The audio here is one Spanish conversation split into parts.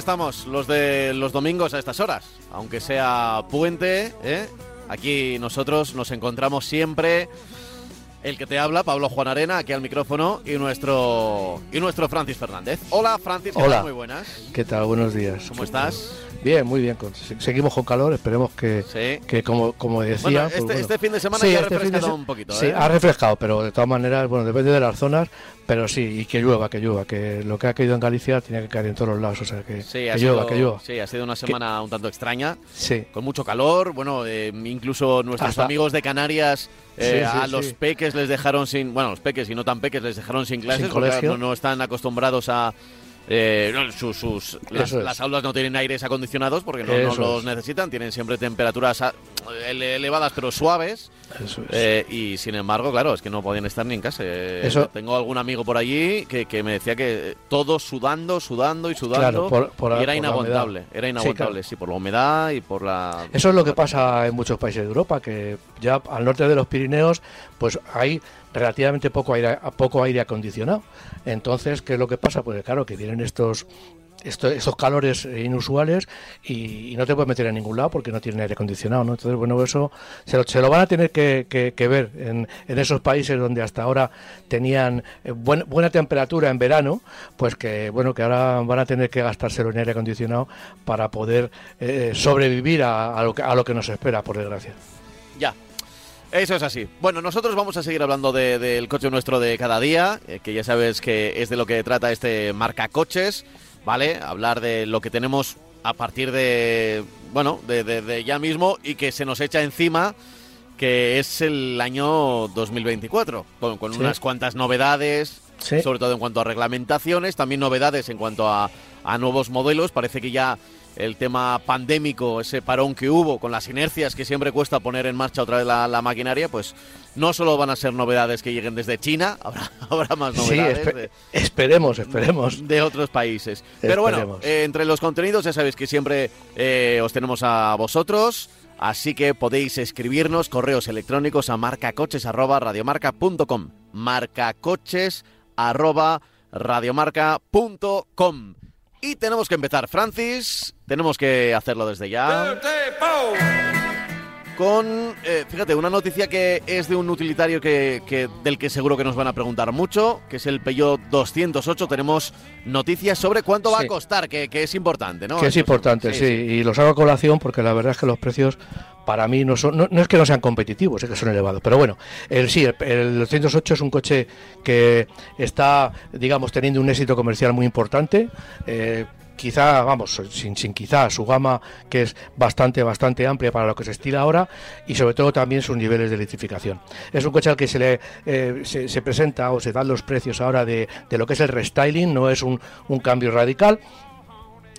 estamos, los de los domingos a estas horas. Aunque sea puente, ¿eh? aquí nosotros nos encontramos siempre. El que te habla, Pablo Juan Arena, aquí al micrófono, y nuestro y nuestro Francis Fernández. Hola Francis, ¿qué Hola. tal? muy buenas. ¿Qué tal? Buenos días. ¿Cómo estás? Bien, muy bien. Seguimos con calor, esperemos que, Sí. que como, como decía... Bueno, pues este, bueno. este fin de semana Sí, ya ha este refrescado se- un poquito, Sí, ¿eh? ha refrescado, pero de todas maneras, bueno, depende de las zonas, pero sí, y que llueva, que llueva, que lo que ha caído en Galicia tenía que caer en todos los lados, o sea, que, Sí, que ha llueva, sido, que llueva. sí, ha sido una semana un tanto extraña, Sí, con mucho calor. Bueno, eh, incluso nuestros Hasta- amigos de Canarias eh, Sí, sí, a los sí. peques les dejaron sin, bueno, los peques y no tan peques les dejaron sin clases, Sin porque no, no están acostumbrados a eh, no, sus, sus- las, las aulas no tienen aires acondicionados porque no, no los es. necesitan, tienen siempre temperaturas elevadas pero suaves. eso es. Eh, y sin embargo, claro, es que no podían estar ni en casa. Eh, Eso- Tengo algún amigo por allí que, que me decía que todos sudando, sudando y sudando. Claro, por- por- y por era la inaguantable. Era Sí, inaguantable, claro. sí, por la humedad y por la. Eso es lo que pasa en muchos países de Europa, que ya al norte de los Pirineos, pues hay relativamente poco aire, poco aire acondicionado. Entonces, ¿qué es lo que pasa? Pues claro, que vienen estos esto- estos calores inusuales y, no te puedes meter en ningún lado porque no tienen aire acondicionado, ¿no? Entonces, bueno, eso se lo, se lo van a tener que, ver en, esos países donde hasta ahora tenían eh, buen- buena temperatura en verano, pues que, bueno, que ahora van a tener que gastárselo en aire acondicionado para poder eh, sobrevivir a, lo que, a lo que nos espera, por desgracia. Ya. Eso es así. Bueno, nosotros vamos a seguir hablando de- del coche nuestro de cada día, eh, que ya sabes que es de lo que trata este marca coches, ¿vale? Hablar de lo que tenemos a partir de, bueno, de, de- de ya mismo y que se nos echa encima, que es el año 2024, con, con Sí. unas cuantas novedades, Sí. sobre todo en cuanto a reglamentaciones, también novedades en cuanto a, a nuevos modelos. Parece que ya el tema pandémico, ese parón que hubo con las inercias que siempre cuesta poner en marcha otra vez la, la maquinaria, pues no solo van a ser novedades que lleguen desde China, habrá, habrá más Sí, novedades espe- de, esperemos, esperemos. de otros países. Pero bueno, eh, entre los contenidos ya sabéis que siempre eh, os tenemos a vosotros. Así que podéis escribirnos correos electrónicos a marcacoches@radiomarca.com. marcacoches@radiomarca.com. Y tenemos que empezar, Francis. Tenemos que hacerlo desde ya. Con, eh, fíjate, una noticia que es de un utilitario que, que- del que seguro que nos van a preguntar mucho, que es el Peugeot 208. Tenemos noticias sobre cuánto va a costar, que, que es importante, ¿no? que es importante, sí, y los hago a colación porque la verdad es que los precios para mí no son, no, no es que no sean competitivos, es que son elevados, pero bueno, el sí, el, el 208 es un coche que está, digamos, teniendo un éxito comercial muy importante. eh, Quizá, vamos, sin, sin quizá, su gama que es bastante, bastante amplia para lo que se estila ahora y sobre todo también sus niveles de electrificación. Es un coche al que se le eh, se, se presenta o se dan los precios ahora de, de lo que es el restyling, no es un, un cambio radical,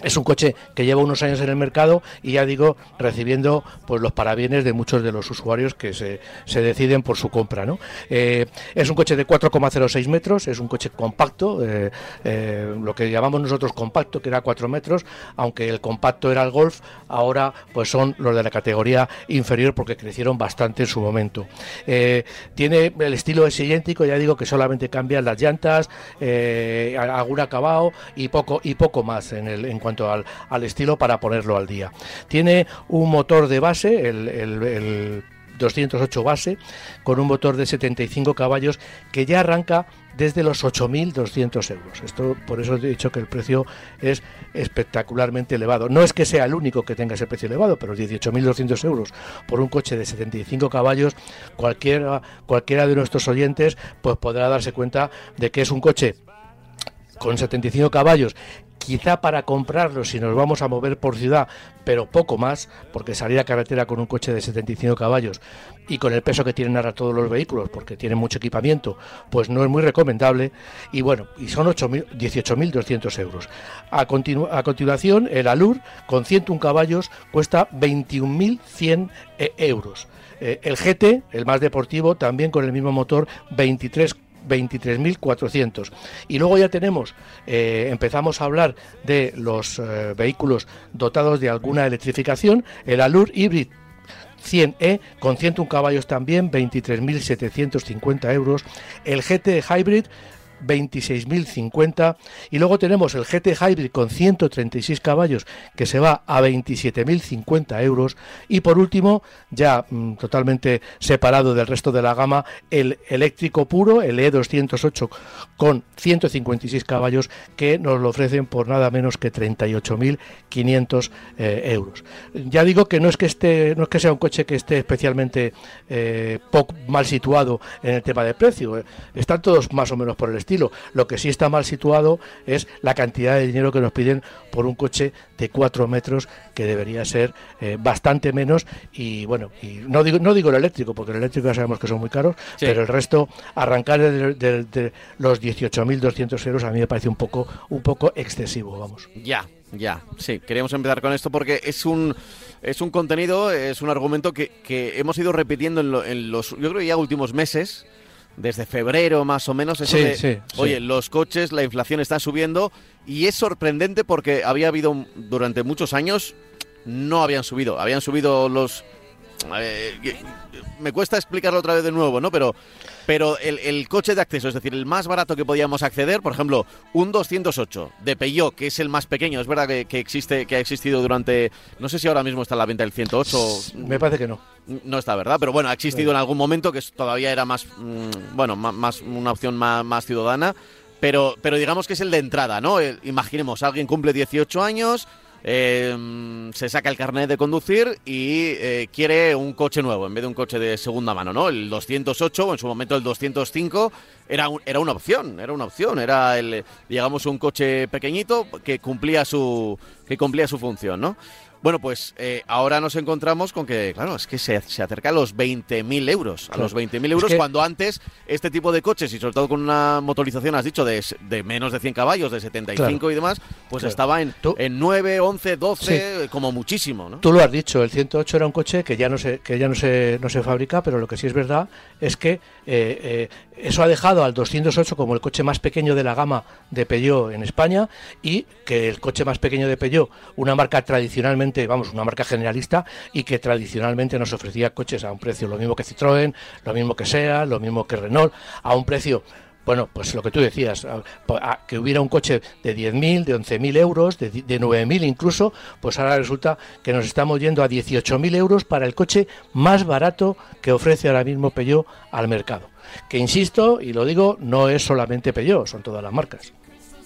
es un coche que lleva unos años en el mercado y ya digo, recibiendo pues los parabienes de muchos de los usuarios que se, se deciden por su compra. ¿no? Eh, es un coche de 4,06 metros, es un coche compacto, eh, eh, lo que llamamos nosotros compacto, que era 4 metros, aunque el compacto era el Golf, ahora pues son los de la categoría inferior porque crecieron bastante en su momento. Tiene el estilo es idéntico, ya digo que solamente cambian las llantas, algún acabado y poco y poco más en, el, en cuanto al, estilo para ponerlo al día. Tiene un motor de base, el 208 base, con un motor de 75 caballos que ya arranca desde los 8.200 euros. Esto por eso he dicho que el precio es espectacularmente elevado. No es que sea el único que tenga ese precio elevado, pero 18.200 euros por un coche de 75 caballos, cualquiera, cualquiera de nuestros oyentes pues podrá darse cuenta de que es un coche con 75 caballos quizá para comprarlo si nos vamos a mover por ciudad, pero poco más, porque salir a carretera con un coche de 75 caballos y con el peso que tienen ahora todos los vehículos, porque tienen mucho equipamiento, pues no es muy recomendable. Y bueno, y son 18.200 euros. A, a continuación, el Alur con 101 caballos cuesta 21.100 eh, euros. Eh, el GT, el más deportivo, también con el mismo motor, 23 23.400. Y luego ya tenemos, eh, empezamos a hablar de los eh, vehículos dotados de alguna electrificación, el Alur Hybrid 100E con 101 caballos también, 23.750 euros, el GT Hybrid 26.050 y luego tenemos el GT Hybrid con 136 caballos que se va a 27.050 euros y por último ya mm, totalmente separado del resto de la gama el eléctrico puro el E208 con 156 caballos que nos lo ofrecen por nada menos que 38.500 eh, euros ya digo que no es que esté no es que sea un coche que esté especialmente eh, poco, mal situado en el tema de precio eh. están todos más o menos por el estilo lo que sí está mal situado es la cantidad de dinero que nos piden por un coche de 4 metros, que debería ser eh, bastante menos. Y bueno, y no digo, no digo el eléctrico, porque el eléctrico ya sabemos que son muy caros, pero el resto, arrancar de, de, los 18.200 euros a mí me parece un poco, un poco excesivo, vamos. Ya, ya, sí, queríamos empezar con esto porque es un es un contenido, es un argumento que, que hemos ido repitiendo en, en, los, yo creo ya últimos meses, desde febrero más o menos. Eso oye, los coches, la inflación está subiendo y es sorprendente porque había habido durante muchos años no habían subido, habían subido los eh, me cuesta explicarlo otra vez de nuevo, ¿no? Pero, pero el, coche de acceso, es decir, el más barato que podíamos acceder, por ejemplo, un 208 de Peugeot, que es el más pequeño, es verdad que, existe, que ha existido durante, no sé si ahora mismo está en la venta el 108. Me parece que no. No está, ¿verdad? Pero bueno, ha existido en algún momento que todavía era más, mm, bueno, más, una opción más, ciudadana. Pero, pero digamos que es el de entrada, ¿no? imaginemos, alguien cumple 18 años, eh, se saca el carnet de conducir y eh, quiere un coche nuevo en vez de un coche de segunda mano, ¿no? El 208 o en su momento el 205 era, era una opción, era una opción, era el digamos un coche pequeñito que cumplía su que cumplía su función, ¿no? Bueno, pues eh, ahora nos encontramos con que, claro, es que se, acerca a los 20.000 euros. A los 20.000 euros, cuando antes este tipo de coches, y sobre todo con una motorización, has dicho, de, de menos de 100 caballos, de 75 y demás, pues estaba en, en 9, 11, 12, como muchísimo. ¿no? Tú lo has dicho, el 108 era un coche que ya no se, que ya no se, no se fabrica, pero lo que sí es verdad es que eh, eh, eso ha dejado al 208 como el coche más pequeño de la gama de Peugeot en España y que el coche más pequeño de Peugeot, una marca tradicionalmente, vamos, una marca generalista y que tradicionalmente nos ofrecía coches a un precio lo mismo que Citroën, lo mismo que SEA, lo mismo que Renault, a un precio bueno, pues lo que tú decías, que hubiera un coche de 10.000, de 11.000 euros, de, de 9.000 incluso, pues ahora resulta que nos estamos yendo a 18.000 euros para el coche más barato que ofrece ahora mismo Peugeot al mercado. Que insisto, y lo digo, no es solamente Peugeot, son todas las marcas.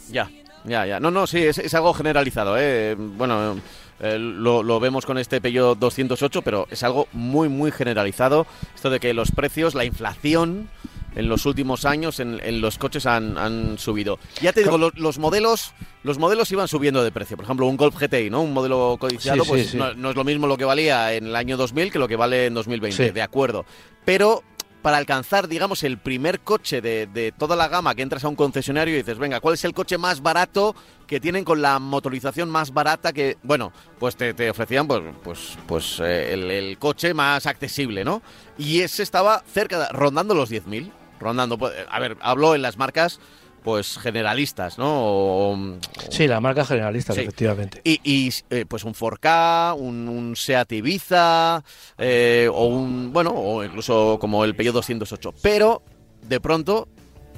Ya, ya, ya. No, no, sí, es, algo generalizado. ¿eh? Bueno, lo, lo, vemos con este Peugeot 208, pero es algo muy, muy generalizado. Esto de que los precios, la inflación en los últimos años en, los coches han, subido. Ya te digo, los, modelos los modelos iban subiendo de precio. Por ejemplo, un Golf GTI, ¿no? Un modelo codiciado, pues No, es lo mismo lo que valía en el año 2000 que lo que vale en 2020, de acuerdo. Pero para alcanzar, digamos, el primer coche de, toda la gama que entras a un concesionario y dices, venga, ¿cuál es el coche más barato que tienen con la motorización más barata que, bueno, pues te, ofrecían pues, pues, pues eh, el, el, coche más accesible, ¿no? Y ese estaba cerca, rondando los 10.000 rondando. Pues, a ver, hablo en las marcas pues generalistas, ¿no? sí, la marca generalista, efectivamente. Y, eh, pues un 4K, un, Seat Ibiza, eh, o un, bueno, o incluso como el Peugeot 208. Pero, de pronto,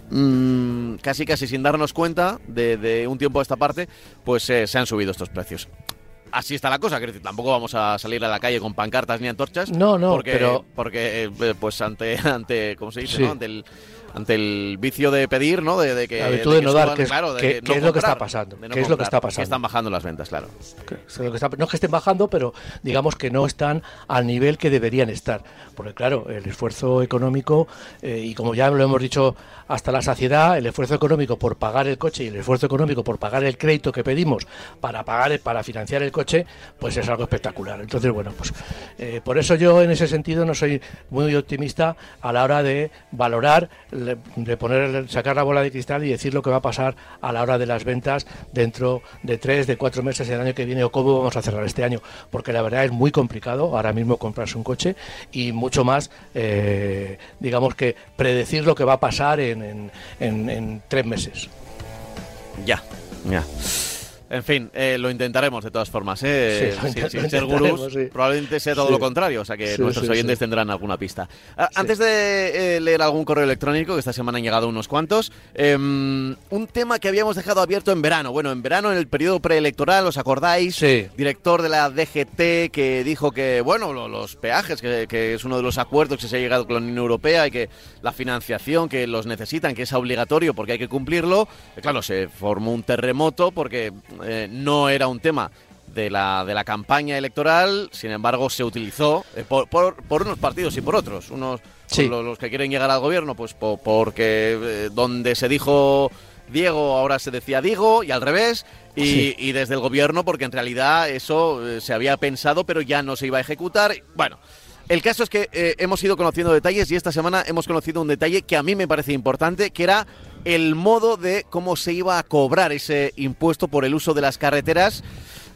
mm, casi casi sin darnos cuenta de, un tiempo a esta parte, pues eh, se han subido estos precios así está la cosa, que tampoco vamos a salir a la calle con pancartas ni antorchas. No, no, porque, pero... Porque, eh, pues ante, ante ¿cómo se dice? Ante, ante el vicio de pedir, ¿no? De, que, la virtud de, no dar, que es, claro, que, no es lo que está pasando. de no ¿Qué es lo que está pasando? están bajando las ventas, claro. Que es lo que está- no es que estén bajando, pero digamos que no están al nivel que deberían estar. Porque claro, el esfuerzo económico, eh, y como ya lo hemos dicho hasta la saciedad, el esfuerzo económico por pagar el coche y el esfuerzo económico por pagar el crédito que pedimos para pagar para financiar el coche, pues es algo espectacular. Entonces, bueno, pues eh, por eso yo en ese sentido no soy muy optimista a la hora de valorar, de poner, sacar la bola de cristal y decir lo que va a pasar a la hora de las ventas dentro de tres, de cuatro meses el año que viene o cómo vamos a cerrar este año, porque la verdad es muy complicado ahora mismo comprarse un coche y mucho más, eh, digamos que predecir lo que va a pasar en, en- en- en tres meses. Ya, ya. En fin, eh, lo intentaremos de todas formas. ¿eh? Sí, Sin- sin ser gurús, sí. probablemente sea todo Sí. lo contrario, o sea que nuestros oyentes tendrán alguna pista. Ah, Antes de eh, leer algún correo electrónico, que esta semana han llegado unos cuantos, em, un tema que habíamos dejado abierto en verano. Bueno, en verano, en el periodo preelectoral, ¿os acordáis? Sí. Director de la DGT que dijo que, bueno, lo- los peajes, que, que es uno de los acuerdos que se ha llegado con la Unión Europea y que la financiación que los necesitan, que es obligatorio porque hay que cumplirlo. Eh, Claro, se formó un terremoto porque eh, no era un tema de la, de la campaña electoral, sin embargo se utilizó eh, por, por, por unos partidos y por otros. Unos Sí. lo- los que quieren llegar al gobierno, pues po- porque eh, donde se dijo Diego ahora se decía Diego y al revés. Y, Sí. y desde el gobierno porque en realidad eso eh, se había pensado pero ya no se iba a ejecutar. Bueno, el caso es que hemos ido conociendo detalles y esta semana hemos conocido un detalle que a mí me parece importante, que era el modo de cómo se iba a cobrar ese impuesto por el uso de las carreteras.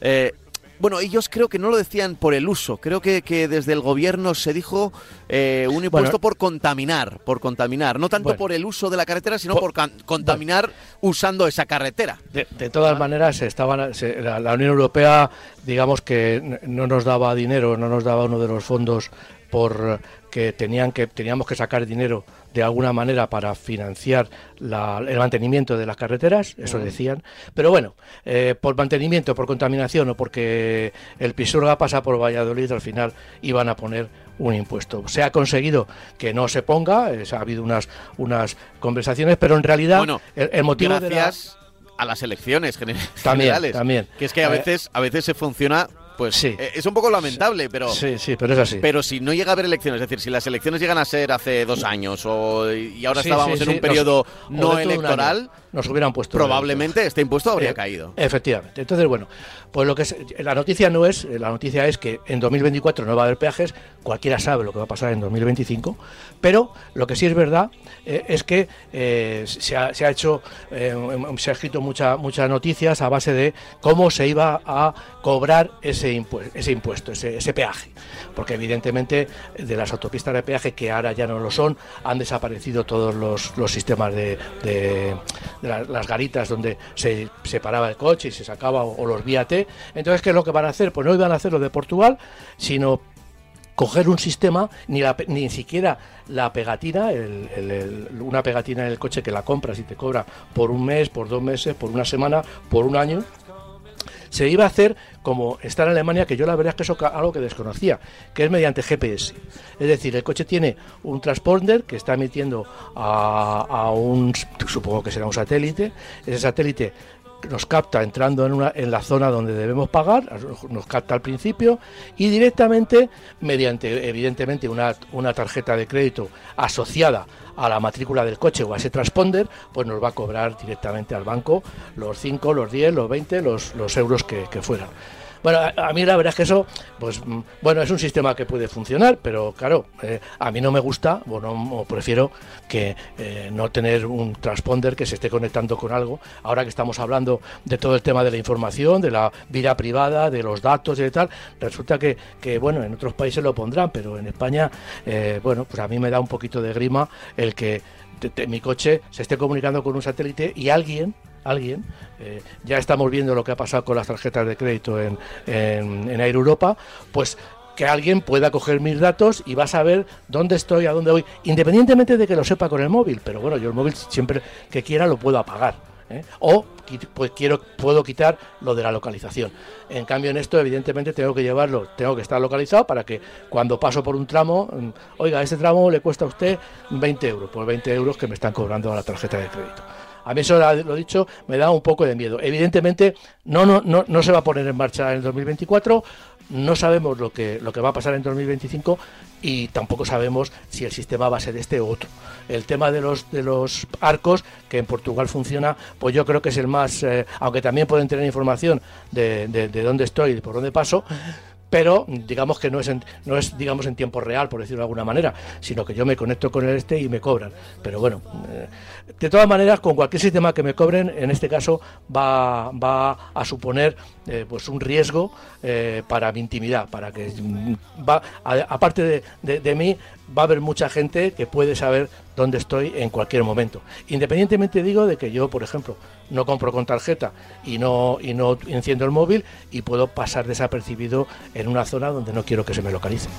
Eh, bueno, ellos creo que no lo decían por el uso, creo que, que desde el gobierno se dijo eh, un impuesto Bueno. por contaminar, por contaminar, no tanto Bueno. por el uso de la carretera, sino Por- contaminar usando esa carretera. De, de todas maneras, estaban, se- la, la Unión Europea, digamos que no nos daba dinero, no nos daba uno de los fondos por que tenían que teníamos que sacar dinero de alguna manera para financiar la- el mantenimiento de las carreteras, eso decían. Pero bueno, eh, por mantenimiento, por contaminación o porque el Pisuerga pasa por Valladolid, al final iban a poner un impuesto. Se ha conseguido que no se ponga, eh, ha habido unas, unas conversaciones, pero en realidad Bueno, el, el motivo de la- gracias a las elecciones gener- También, generales. también. Que es que a Eh, veces, a veces se funciona, pues Sí. eh, es un poco lamentable, pero Sí, sí, pero es así. pero si no llega a haber elecciones, es decir, si las elecciones llegan a ser hace dos años o y ahora Sí, estábamos sí, en un periodo nos- no electoral, nos hubieran puesto probablemente este impuesto habría Eh, caído. Efectivamente. Entonces, bueno, pues lo que es, la noticia no es, la noticia es que en 2024 no va a haber peajes, cualquiera sabe lo que va a pasar en 2025, pero lo que sí es verdad eh, es que eh, se, ha, se ha hecho, se ha escrito mucha, muchas noticias a base de cómo se iba a cobrar ese impuesto, ese impuesto, ese, ese peaje, porque evidentemente de las autopistas de peaje que ahora ya no lo son, han desaparecido todos los, los sistemas de, de- de la- las garitas donde se separaba el coche y se sacaba o, o los vía T. Entonces, ¿qué es lo que van a hacer? Pues no iban a hacer lo de Portugal, sino coger un sistema, ni, la ni siquiera la pegatina, el- el- el- una pegatina en el coche que la compras y te cobra por un mes, por dos meses, por una semana, por un año, se iba a hacer como está en Alemania, que yo la verdad es que eso es algo que desconocía, que es mediante GPS. Es decir, el coche tiene un transponder que está emitiendo a, a un, supongo que será un satélite, ese satélite nos capta entrando en, una, en la zona donde debemos pagar, nos capta al principio y directamente, mediante evidentemente una, una tarjeta de crédito asociada a la matrícula del coche o a ese transponder, pues nos va a cobrar directamente al banco los 5, los 10, los 20, los, los euros que, que fueran. Bueno, a, a mí la verdad es que eso, pues mm, bueno, es un sistema que puede funcionar, pero claro, eh, a mí no me gusta, bueno, o prefiero que eh, no tener un transponder que se esté conectando con algo. Ahora que estamos hablando de todo el tema de la información, de la vida privada, de los datos y de tal, resulta que, que bueno, en otros países lo pondrán, pero en España, eh, bueno, pues a mí me da un poquito de grima el que te- mi coche se esté comunicando con un satélite y alguien alguien, eh, ya estamos viendo lo que ha pasado con las tarjetas de crédito en, en, Air Europa, pues que alguien pueda coger mis datos y va a saber dónde estoy, a dónde voy, independientemente de que lo sepa con el móvil, pero bueno, yo el móvil siempre que quiera lo puedo apagar. ¿eh? O pues quiero, puedo quitar lo de la localización. En cambio, en esto, evidentemente, tengo que llevarlo, tengo que estar localizado para que cuando paso por un tramo, mm, oiga, este tramo le cuesta a usted 20 euros, por 20 euros que me están cobrando a la tarjeta de crédito. A mí eso, lo dicho, me da un poco de miedo. Evidentemente, no, no, no, no se va a poner en marcha en el 2024, no sabemos lo que, lo que va a pasar en 2025 y tampoco sabemos si el sistema va a ser este u otro. El tema de los, de los arcos, que en Portugal funciona, pues yo creo que es el más, eh, aunque también pueden tener información de, de, de dónde estoy y por dónde paso, pero digamos que no es, en, no es digamos en tiempo real, por decirlo de alguna manera, sino que yo me conecto con el este y me cobran. Pero bueno, eh, de todas maneras, con cualquier sistema que me cobren, en este caso va, va a suponer eh, pues un riesgo eh, para mi intimidad, para que mm, va, aparte de, de mí, va a haber mucha gente que puede saber dónde estoy en cualquier momento. Independientemente digo de que yo, por ejemplo, no compro con tarjeta y no y no enciendo el móvil y puedo pasar desapercibido en una zona donde no quiero que se me localice.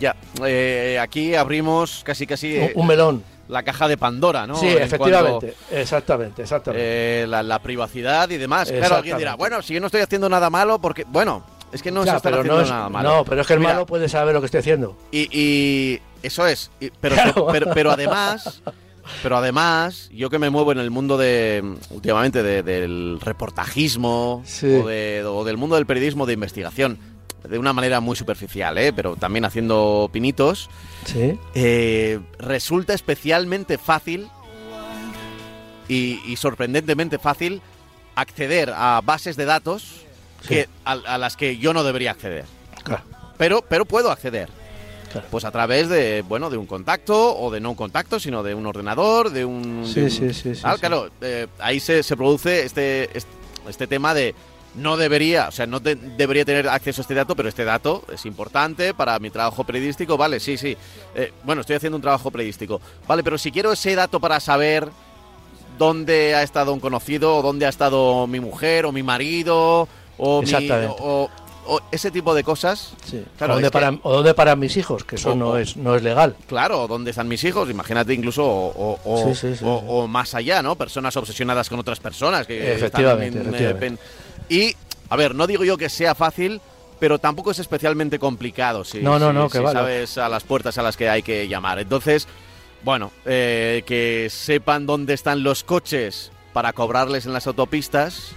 Ya, eh, aquí abrimos casi casi un, un melón la caja de Pandora, ¿no? Sí, efectivamente, exactamente, exactamente. Eh, la, privacidad y demás. Claro, alguien dirá, bueno, si yo no estoy haciendo nada malo, porque, bueno, es que no se está haciendo nada malo. No, pero es que el malo puede saber lo que estoy haciendo. Y, eso es, pero, pero, además... Pero además, yo que me muevo en el mundo de, últimamente, del reportajismo o, del mundo del periodismo de investigación, de una manera muy superficial, ¿eh? pero también haciendo pinitos, eh, resulta especialmente fácil y, sorprendentemente fácil acceder a bases de datos que, a, las que yo no debería acceder. Pero, pero puedo acceder. Pues a través de, bueno, de un contacto o de no un contacto, sino de un ordenador, de un... Sí, sí, sí, Claro, eh, ahí se, se produce este, este tema de no debería, o sea, no debería tener acceso a este dato, pero este dato es importante para mi trabajo periodístico, vale, sí, sí. Eh, bueno, estoy haciendo un trabajo periodístico, vale, pero si quiero ese dato para saber dónde ha estado un conocido, o dónde ha estado mi mujer, o mi marido, o, mi, o, ese tipo de cosas. Sí. Claro, o, dónde paran mis hijos, que eso no, es, no es legal. Claro, dónde están mis hijos, imagínate incluso, o, más allá, ¿no? Personas obsesionadas con otras personas. Que efectivamente, efectivamente. Y, a ver, no digo yo que sea fácil, pero tampoco es especialmente complicado si, no, no, no, que sabes a las puertas a las que hay que llamar. Entonces, bueno, eh, que sepan dónde están los coches para cobrarles en las autopistas,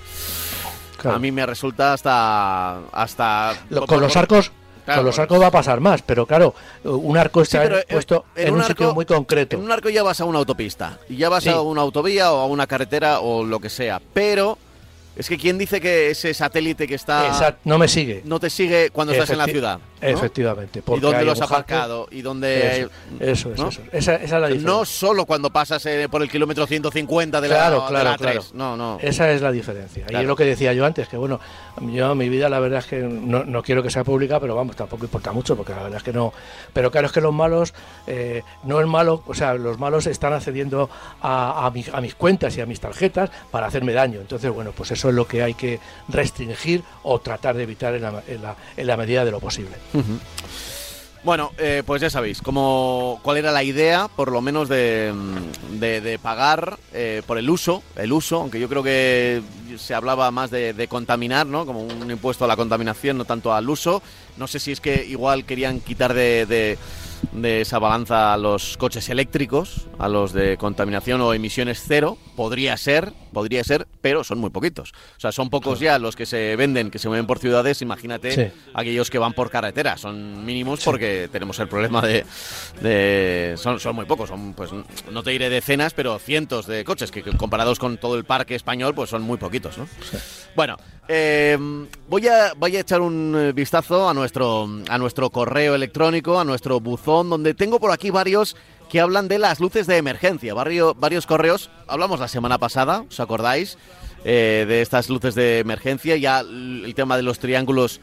a mí me resulta hasta... hasta con los arcos... con los arcos va a pasar más, pero claro, un arco está puesto en, un, sitio muy concreto. En un arco ya vas a una autopista, y ya vas a una autovía o a una carretera o lo que sea, pero es que ¿quién dice que ese satélite que está... no me sigue. No te sigue cuando estás en la ciudad. Efectivamente. ¿Y dónde lo has aparcado? ¿Y dónde...? Eso, es, eso. Esa, es la diferencia. No solo cuando pasas eh, por el kilómetro 150 de la, claro, claro. No, no. Esa es la diferencia. Y es lo que decía yo antes, que bueno, yo mi vida la verdad es que no, quiero que sea pública, pero vamos, tampoco importa mucho, porque la verdad es que no... Pero claro, es que los malos, eh, no es malo, o sea, los malos están accediendo a, a mis cuentas y a mis tarjetas para hacerme daño. Entonces, bueno, pues eso es lo que hay que restringir o tratar de evitar en la, en la, medida de lo posible. Bueno, eh, pues ya sabéis cómo, cuál era la idea, por lo menos, de, de, pagar eh, por el uso, el uso, aunque yo creo que se hablaba más de, contaminar, ¿no? Como un impuesto a la contaminación, no tanto al uso. No sé si es que igual querían quitar de de esa balanza a los coches eléctricos, a los de contaminación o emisiones cero. Podría ser, podría ser, pero son muy poquitos. O sea, son pocos ya los que se venden, que se mueven por ciudades. Imagínate aquellos que van por carretera. Son mínimos porque tenemos el problema de... son, son muy pocos, son pues no te diré decenas, pero cientos de coches que comparados con todo el parque español pues son muy poquitos, ¿no? Bueno, eh, voy, a, voy a echar un eh, vistazo a nuestro, a nuestro correo electrónico, a nuestro buzón, donde tengo por aquí varios que hablan de las luces de emergencia. varios correos, hablamos la semana pasada, ¿os acordáis? Eh, de estas luces de emergencia, ya el tema de los triángulos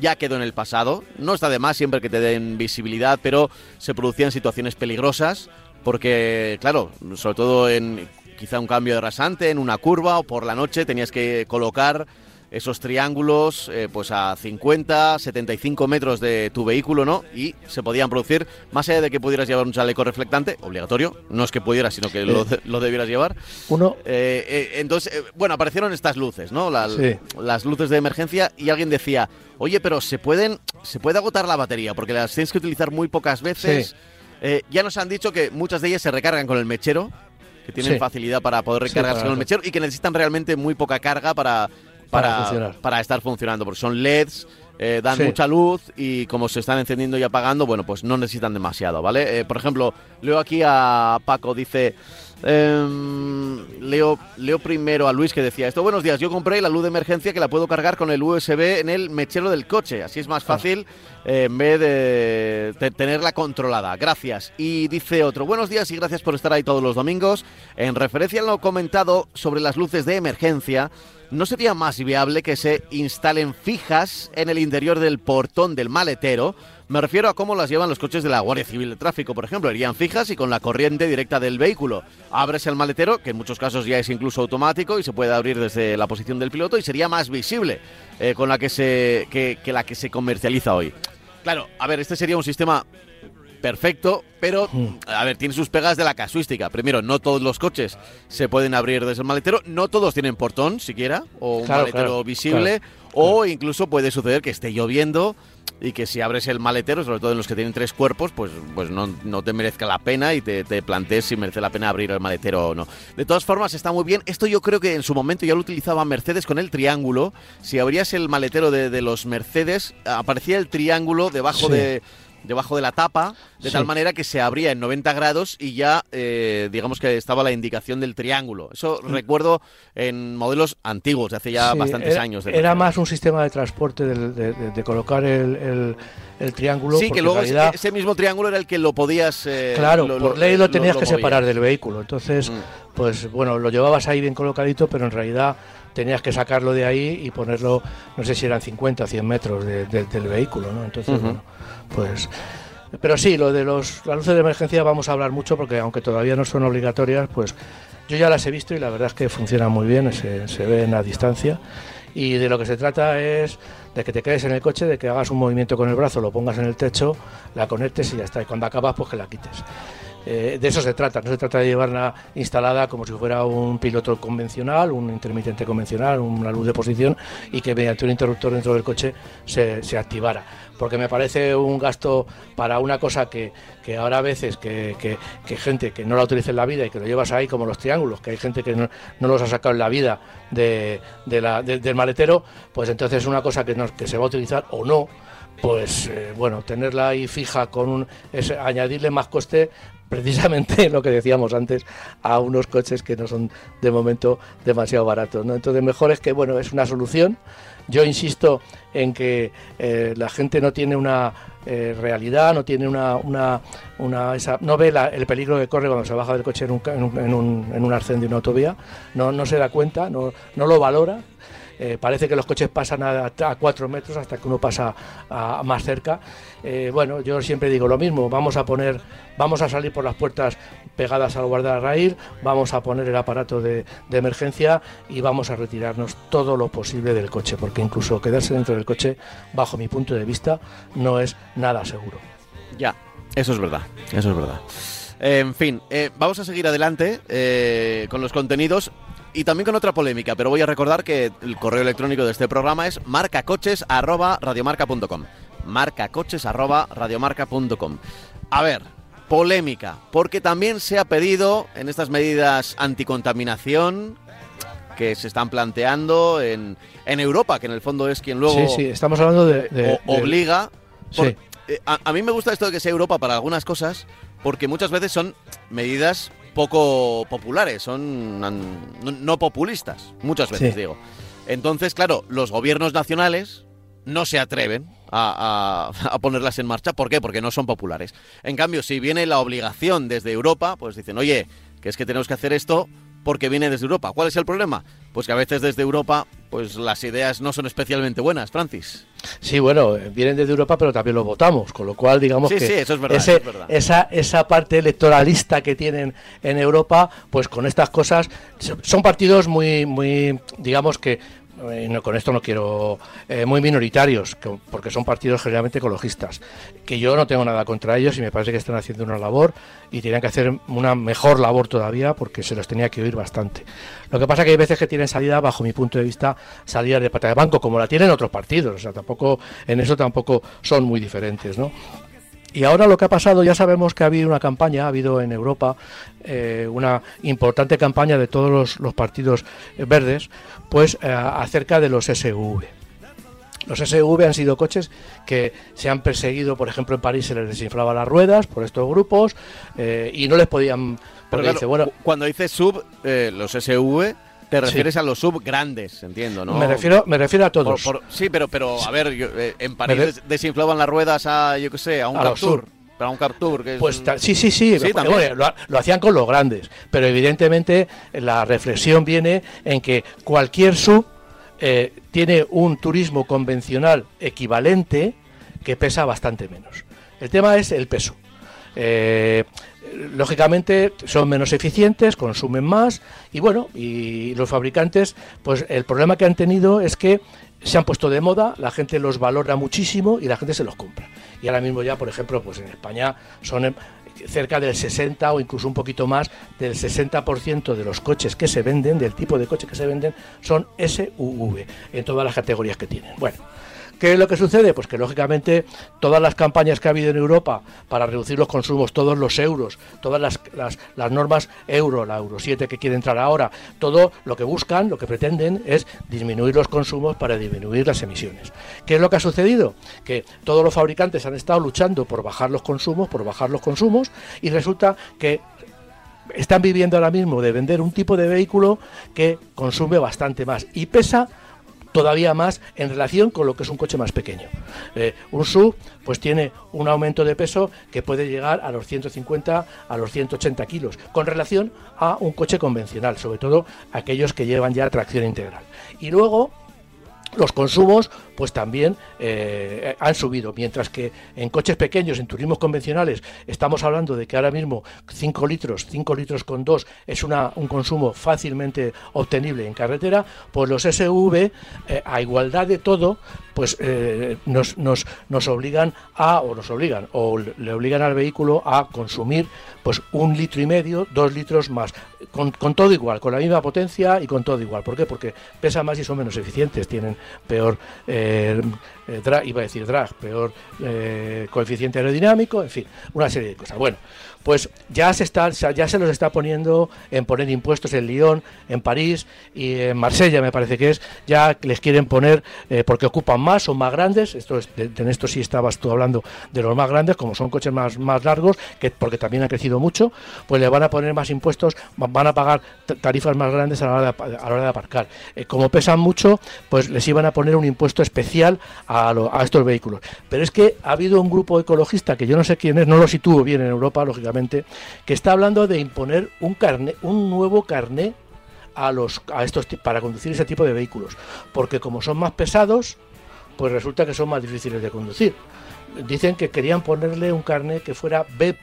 ya quedó en el pasado. No está de más siempre que te den visibilidad, pero se producían situaciones peligrosas porque, claro, sobre todo en quizá un cambio de rasante, en una curva o por la noche tenías que colocar esos triángulos eh, pues a 50, 75 metros de tu vehículo, ¿no? Y se podían producir, más allá de que pudieras llevar un chaleco reflectante, obligatorio, no es que pudieras, sino que lo, lo debieras llevar. Uno. Eh, eh, entonces, bueno, aparecieron estas luces, ¿no? Las luces de emergencia y alguien decía, oye, pero se pueden, se puede agotar la batería porque las tienes que utilizar muy pocas veces. ya nos han dicho que muchas de ellas se recargan con el mechero, que tienen facilidad para poder recargarse con el mechero y que necesitan realmente muy poca carga para, para, para, estar funcionando, porque son LEDs. Eh, dan mucha luz y como se están encendiendo y apagando, bueno, pues no necesitan demasiado, ¿vale? Eh, por ejemplo, leo aquí a Paco, dice, Em, leo, leo primero a Luis que decía esto. Buenos días, yo compré la luz de emergencia que la puedo cargar con el USB en el mechero del coche. Así es más ah. fácil eh, en vez de, tenerla controlada. Gracias. Y dice otro, buenos días y gracias por estar ahí todos los domingos. En referencia a lo comentado sobre las luces de emergencia, ¿no sería más viable que se instalen fijas en el interior del portón del maletero? Me refiero a cómo las llevan los coches de la Guardia Civil de Tráfico, por ejemplo. Irían fijas y con la corriente directa del vehículo. Abres el maletero, que en muchos casos ya es incluso automático y se puede abrir desde la posición del piloto y sería más visible eh, con la que, se, que, la que se comercializa hoy. Claro, a ver, este sería un sistema perfecto, pero a ver, tiene sus pegas de la casuística. Primero, no todos los coches se pueden abrir desde el maletero, no todos tienen portón siquiera, o un maletero visible, o incluso puede suceder que esté lloviendo y que si abres el maletero, sobre todo en los que tienen tres cuerpos, pues, pues no, no te merezca la pena y te, te, plantees si merece la pena abrir el maletero o no. De todas formas, está muy bien. Esto yo creo que en su momento ya lo utilizaba Mercedes con el triángulo. Si abrías el maletero de, de los Mercedes, aparecía el triángulo debajo de debajo de la tapa, de tal manera que se abría en 90 grados y ya, eh, digamos que estaba la indicación del triángulo. Eso mm. recuerdo en modelos antiguos, de hace ya bastantes años. era más un sistema de transporte de, colocar el, triángulo. Sí, que luego ese mismo triángulo era el que lo podías... Eh, claro, por ley lo tenías que separar del vehículo. Entonces, mm. pues bueno, lo llevabas ahí bien colocadito, pero en realidad tenías que sacarlo de ahí y ponerlo, no sé si eran 50 o 100 metros del vehículo, ¿no? Entonces, bueno, pues... Pero sí, lo de los, las luces de emergencia vamos a hablar mucho porque aunque todavía no son obligatorias, pues yo ya las he visto y la verdad es que funcionan muy bien, se, se ven a distancia. Y de lo que se trata es de que te quedes en el coche, de que hagas un movimiento con el brazo, lo pongas en el techo, la conectes y ya está. Y cuando acabas, pues que la quites. Eh, de eso se trata, no se trata de llevarla instalada como si fuera un piloto convencional, un intermitente convencional, una luz de posición y que mediante un interruptor dentro del coche se, se activara. Porque me parece un gasto para una cosa que, que ahora a veces que, que, gente que no la utiliza en la vida y que lo llevas ahí como los triángulos, que hay gente que no, no los ha sacado en la vida de, de la, del maletero, pues entonces es una cosa que, que se va a utilizar o no pues eh, bueno, tenerla ahí fija con un, es añadirle más coste precisamente lo que decíamos antes a unos coches que no son de momento demasiado baratos. ¿no? Entonces mejor es que bueno, es una solución. Yo insisto en que eh, la gente no tiene una eh, realidad, no tiene una, una, esa, no ve el peligro que corre cuando se baja del coche en un, en un, en un, arcén de una autovía, no, no se da cuenta, no, no lo valora eh, parece que los coches pasan a, cuatro metros hasta que uno pasa más cerca. Eh, bueno, yo siempre digo lo mismo, vamos a poner, vamos a salir por las puertas pegadas al raíz, vamos a poner el aparato de, emergencia y vamos a retirarnos todo lo posible del coche, porque incluso quedarse dentro del coche, bajo mi punto de vista, no es nada seguro. Ya, eso es verdad, eso es verdad. En fin, eh, vamos a seguir adelante con los contenidos y también con otra polémica, pero voy a recordar que el correo electrónico de este programa es marcacoches@radiomarca.com. marcacoches@radiomarca.com. A ver, polémica, porque también se ha pedido en estas medidas anticontaminación que se están planteando en, en Europa, que en el fondo es quien luego... Sí, sí, estamos hablando de... obliga... sí. Eh, a mí me gusta esto de que sea Europa para algunas cosas, porque muchas veces son medidas poco populares, son no, populistas, muchas veces digo. Entonces, claro, los gobiernos nacionales no se atreven a, a, ponerlas en marcha. ¿Por qué? Porque no son populares. En cambio, si viene la obligación desde Europa, pues dicen, oye, que es que tenemos que hacer esto porque viene desde Europa. ¿Cuál es el problema? Pues que a veces desde Europa, pues las ideas no son especialmente buenas, Francis. Sí, bueno, vienen desde Europa, pero también lo votamos, con lo cual digamos que sí, eso es verdad, Esa, esa parte electoralista que tienen en Europa, pues con estas cosas son partidos muy, muy, digamos que eh, con esto no quiero, eh, muy minoritarios, porque son partidos generalmente ecologistas, que yo no tengo nada contra ellos y me parece que están haciendo una labor y tienen que hacer una mejor labor todavía porque se los tenía que oír bastante. Lo que pasa es que hay veces que tienen salida, bajo mi punto de vista, salida de pata de banco, como la tienen otros partidos, o sea, tampoco, en eso tampoco son muy diferentes, ¿no? Y ahora lo que ha pasado, ya sabemos que ha habido una campaña, ha habido en Europa eh, una importante campaña de todos los, partidos verdes, pues eh, acerca de los SUV. Los SUV han sido coches que se han perseguido, por ejemplo, en París se les desinflaban las ruedas por estos grupos eh, y no les podían... bueno, cuando dices sub, los SUV te refieres a los sub grandes, entiendo, ¿no? Me refiero, me refiero a todos. sí, pero, pero a ver, eh, en París desinflaban las ruedas a, yo qué sé, a un Captur. Para un Captur. Que pues sí, sí, sí. lo, hacían con los grandes. Pero evidentemente la reflexión viene en que cualquier sub eh, tiene un turismo convencional equivalente que pesa bastante menos. El tema es el peso. Eh, lógicamente son menos eficientes, consumen más y bueno, y los fabricantes, pues el problema que han tenido es que se han puesto de moda, la gente los valora muchísimo y la gente se los compra. Y ahora mismo ya, por ejemplo, pues en España son cerca del 60 o incluso un poquito más del 60% de los coches que se venden, del tipo de coche que se venden, son SUV en todas las categorías que tienen. Bueno, ¿Qué es lo que sucede? Pues que lógicamente todas las campañas que ha habido en Europa para reducir los consumos, todos los euros, todas las, las, normas euro, la Euro 7 que quiere entrar ahora, todo lo que buscan, lo que pretenden es disminuir los consumos para disminuir las emisiones. ¿Qué es lo que ha sucedido? Que todos los fabricantes han estado luchando por bajar los consumos, por bajar los consumos, y resulta que están viviendo ahora mismo de vender un tipo de vehículo que consume bastante más y pesa todavía más en relación con lo que es un coche más pequeño. Eh, un SUV pues tiene un aumento de peso que puede llegar a los 150 a los 180 kilos con relación a un coche convencional, sobre todo aquellos que llevan ya tracción integral. Y luego los consumos pues también eh, han subido, mientras que en coches pequeños, en turismos convencionales, estamos hablando de que ahora mismo 5 litros, 5 litros con 2 es una, un consumo fácilmente obtenible en carretera, pues los SUV, eh, a igualdad de todo, pues eh, nos, nos, nos, obligan a, o nos obligan, o le obligan al vehículo a consumir pues un litro y medio, dos litros más, con, todo igual, con la misma potencia y con todo igual. ¿Por qué? Porque pesan más y son menos eficientes, tienen peor, eh, eh drag, iba a decir drag, peor eh, coeficiente aerodinámico, en fin, una serie de cosas. Bueno, pues ya se está ya se los está poniendo en poner impuestos en Lyon, en París y en Marsella me parece que es, ya les quieren poner eh, porque ocupan más, son más grandes, esto es, en esto sí estabas tú hablando de los más grandes, como son coches más, más largos, que porque también han crecido mucho, pues le van a poner más impuestos, van a pagar tarifas más grandes a la hora de, a la hora de aparcar. Como pesan mucho, pues les iban a poner un impuesto especial a, a estos vehículos. Pero es que ha habido un grupo ecologista que yo no sé quién es, no lo sitúo bien en Europa, lógicamente, que está hablando de imponer un carné, un nuevo carné a los a estos para conducir ese tipo de vehículos, porque como son más pesados, pues resulta que son más difíciles de conducir. Dicen que querían ponerle un carné que fuera B+.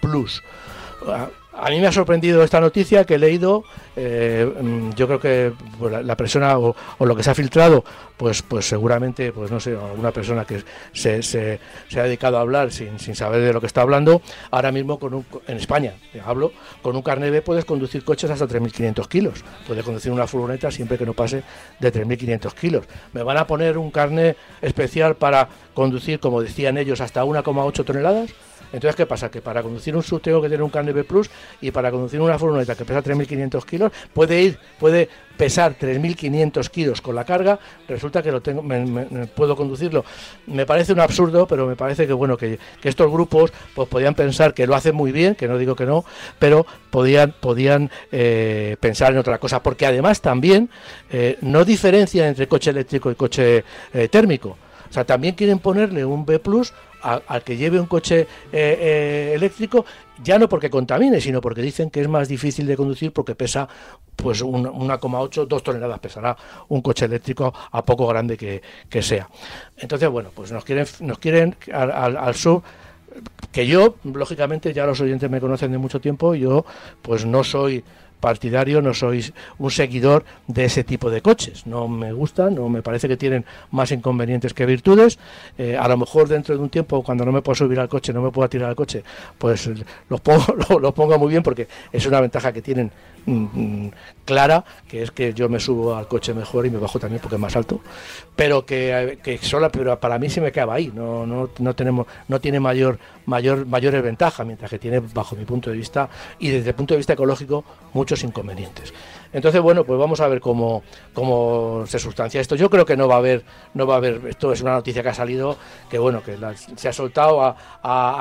A mí me ha sorprendido esta noticia que he leído. Eh, mm, yo creo que pues, la, persona o, lo que se ha filtrado, pues, pues seguramente, pues no sé, alguna persona que se, se, ha dedicado a hablar sin, sin, saber de lo que está hablando, ahora mismo con un, en España, hablo, con un carnet B puedes conducir coches hasta 3.500 kilos. Puedes conducir una furgoneta siempre que no pase de 3.500 kilos. Me van a poner un carnet especial para conducir, como decían ellos, hasta 1,8 toneladas. Entonces, ¿qué pasa? Que para conducir un sub tengo que tener un carnet B Plus y para conducir una furgoneta que pesa 3.500 kilos, puede ir, puede pesar 3.500 kilos con la carga, resulta que lo tengo, puedo conducirlo. Me parece un absurdo, pero me parece que bueno que, estos grupos pues podían pensar que lo hacen muy bien, que no digo que no, pero podían, podían eh, pensar en otra cosa, porque además también eh, no diferencian entre coche eléctrico y coche eh, térmico. O sea, también quieren ponerle un B Plus al que lleve un coche eh, eh, eléctrico, ya no porque contamine, sino porque dicen que es más difícil de conducir porque pesa pues 1,8, 2 toneladas pesará un coche eléctrico a poco grande que, sea. Entonces, bueno, pues nos quieren, nos quieren al, sur que yo, lógicamente, ya los oyentes me conocen de mucho tiempo, yo pues no soy partidario, no soy un seguidor de ese tipo de coches. No me gustan, no me parece que tienen más inconvenientes que virtudes. Eh, a lo mejor dentro de un tiempo, cuando no me puedo subir al coche, no me puedo tirar al coche, pues los pongo, lo, pongo muy bien porque es una ventaja que tienen mm, mm, clara, que es que yo me subo al coche mejor y me bajo también porque es más alto, pero que, que solo, pero para mí se me queda ahí, no, no, no tenemos, no tiene mayor, mayor, mayores ventajas, mientras que tiene, bajo mi punto de vista, y desde el punto de vista ecológico, inconvenientes. Entonces, bueno, pues vamos a ver cómo, cómo se sustancia esto. Yo creo que no va a haber, no va a haber, esto es una noticia que ha salido, que bueno, que se ha soltado, ha,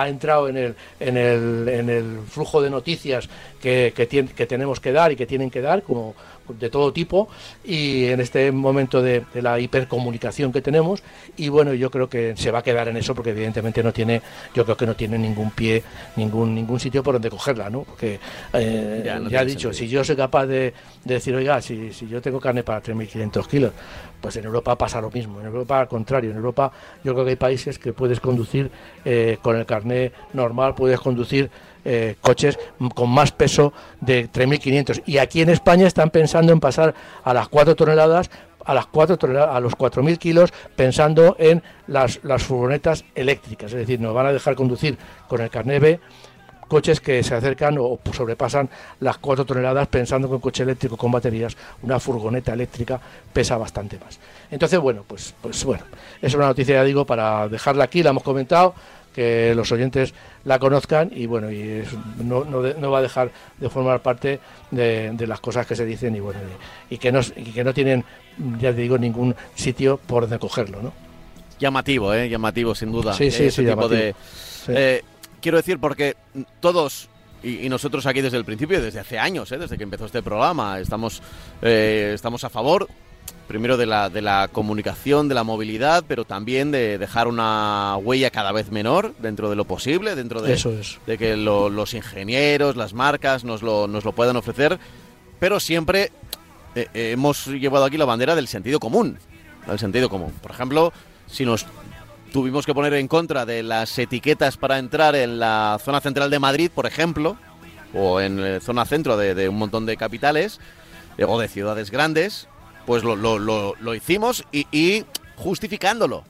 ha, entrado en el, en, el, en el flujo de noticias que, que, que tenemos que dar y que tienen que dar, como, de todo tipo y en este momento de, la hipercomunicación que tenemos. Y bueno yo creo que se va a quedar en eso porque evidentemente no tiene yo creo que no tiene ningún pie ningún ningún sitio por donde cogerla no porque eh, ya, he dicho si yo soy capaz de, decir oiga si, yo tengo carne para 3.500 kilos pues en Europa pasa lo mismo en Europa al contrario en Europa yo creo que hay países que puedes conducir eh, con el carnet normal puedes conducir eh, coches con más peso de 3.500. Y aquí en España están pensando en pasar a las 4 toneladas a las 4 toneladas, a los 4.000 kilos pensando en las, las furgonetas eléctricas, es decir, nos van a dejar conducir con el carnet B coches que se acercan o sobrepasan las 4 toneladas pensando que un coche eléctrico con baterías, una furgoneta eléctrica pesa bastante más. Entonces, bueno, pues, pues bueno, es una noticia, ya digo, para dejarla aquí, la hemos comentado, que los oyentes la conozcan y bueno y no, no, va a dejar de formar parte de, las cosas que se dicen y bueno y, que no y que no tienen ya te digo ningún sitio por donde cogerlo no llamativo eh llamativo sin duda. Sí sí, sí, eh, quiero decir porque todos y, nosotros aquí desde el principio desde hace años eh, desde que empezó este programa estamos eh, estamos a favor primero de la, de la comunicación, de la movilidad, pero también de dejar una huella cada vez menor dentro de lo posible, dentro de, Eso de que los ingenieros, las marcas nos lo, nos lo puedan ofrecer, pero siempre eh, eh, hemos llevado aquí la bandera del sentido común, del sentido común. Por ejemplo, si nos tuvimos que poner en contra de las etiquetas para entrar en la zona central de Madrid, por ejemplo, o en la zona centro de, de un montón de capitales, eh, o de ciudades grandes, pues lo, lo, lo, hicimos y, justificándolo.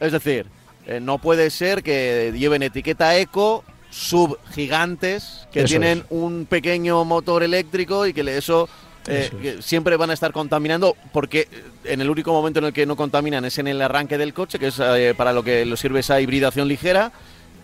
Es decir, eh, no puede ser que lleven etiqueta eco subgigantes que tienen un pequeño motor eléctrico y que eso, eh, siempre van a estar contaminando porque en el único momento en el que no contaminan es en el arranque del coche, que es eh, para lo que lo sirve esa hibridación ligera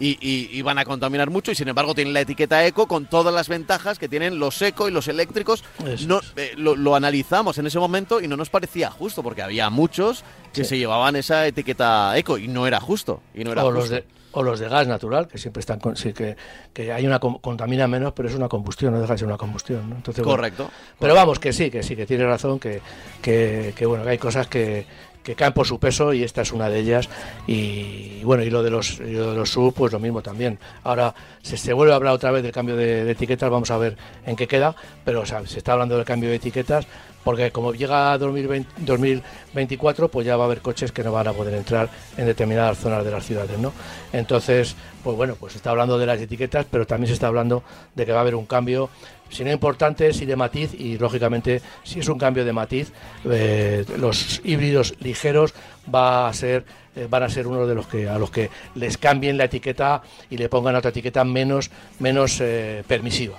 y, van a contaminar mucho y sin embargo tienen la etiqueta eco con todas las ventajas que tienen los eco y los eléctricos. No, eh, lo, analizamos en ese momento y no nos parecía justo porque había muchos que se llevaban esa etiqueta eco y no era justo. Y no era o, Los de, o los de gas natural, que siempre están con, sí, que, que hay una contamina menos, pero es una combustión, no deja de ser una combustión. Entonces, correcto, Pero vamos, que sí, que sí, que tiene razón, que, que, que bueno, que hay cosas que que caen por su peso y esta es una de ellas. Y bueno, y lo de los, de los sub, pues lo mismo también. Ahora se, se, vuelve a hablar otra vez del cambio de, etiquetas, vamos a ver en qué queda, pero se está hablando del cambio de etiquetas porque como llega a 2024, pues ya va a haber coches que no van a poder entrar en determinadas zonas de las ciudades, ¿no? Entonces, pues bueno, pues se está hablando de las etiquetas, pero también se está hablando de que va a haber un cambio si no importante, sí de matiz y lógicamente si es un cambio de matiz, eh, los híbridos ligeros va a ser, eh, van a ser uno de los que a los que les cambien la etiqueta y le pongan otra etiqueta menos, menos eh, permisiva.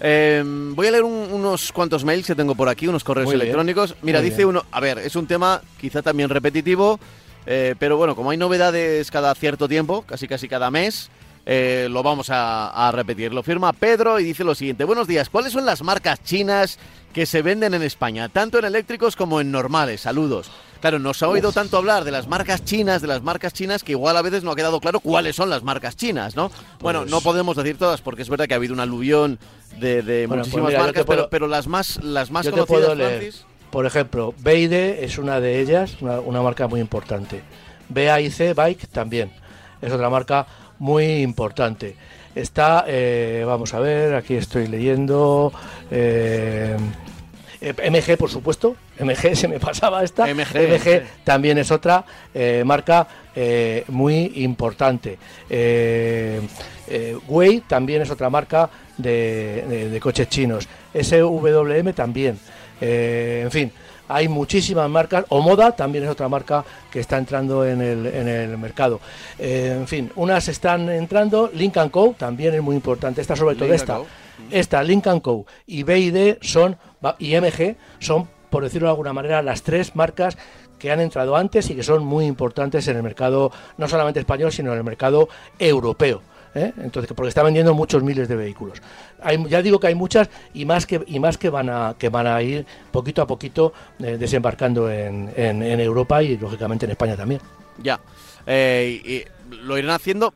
Voy a leer unos cuantos mails que tengo por aquí, unos correos electrónicos. Mira, dice uno, a ver, es un tema quizá también repetitivo, pero bueno, como hay novedades cada cierto tiempo, casi casi cada mes, eh, lo vamos a, repetir. Lo firma Pedro y dice lo siguiente. Buenos días, ¿cuáles son las marcas chinas que se venden en España, tanto en eléctricos como en normales? Saludos. Claro, nos ha oído tanto hablar de las marcas chinas, de las marcas chinas, que igual a veces no ha quedado claro cuáles son las marcas chinas, ¿no? Bueno, no pues podemos decir todas porque es verdad que ha habido un aluvión de, pues muchísimas marcas, pero, las más, las más conocidas, Por ejemplo, Beide es una de ellas, una, una marca muy importante. BAIC Bike también es otra marca muy importante. Está, eh, vamos a ver, aquí estoy leyendo. Eh, Eh, MG, por supuesto, MG se me pasaba esta. MG, MG también es otra eh, marca eh, muy importante. Eh, Wei también es otra marca de, de- de coches chinos. SWM también. En fin, hay muchísimas marcas. Omoda también es otra marca que está entrando en el, en el mercado. Eh, en fin, unas están entrando. Lincoln Co. también es muy importante. Esta sobre todo esta. Co. Esta, Lincoln Co. y BID son, y MG son, por decirlo de alguna manera, las tres marcas que han entrado antes y que son muy importantes en el mercado, no solamente español, sino en el mercado europeo. ¿Eh? Entonces, porque está vendiendo muchos miles de vehículos. Ya digo que hay muchas y más que y más que van a que van a ir poquito a poquito eh, desembarcando en, en- Europa y lógicamente en España también. Ya. Eh, y lo irán haciendo,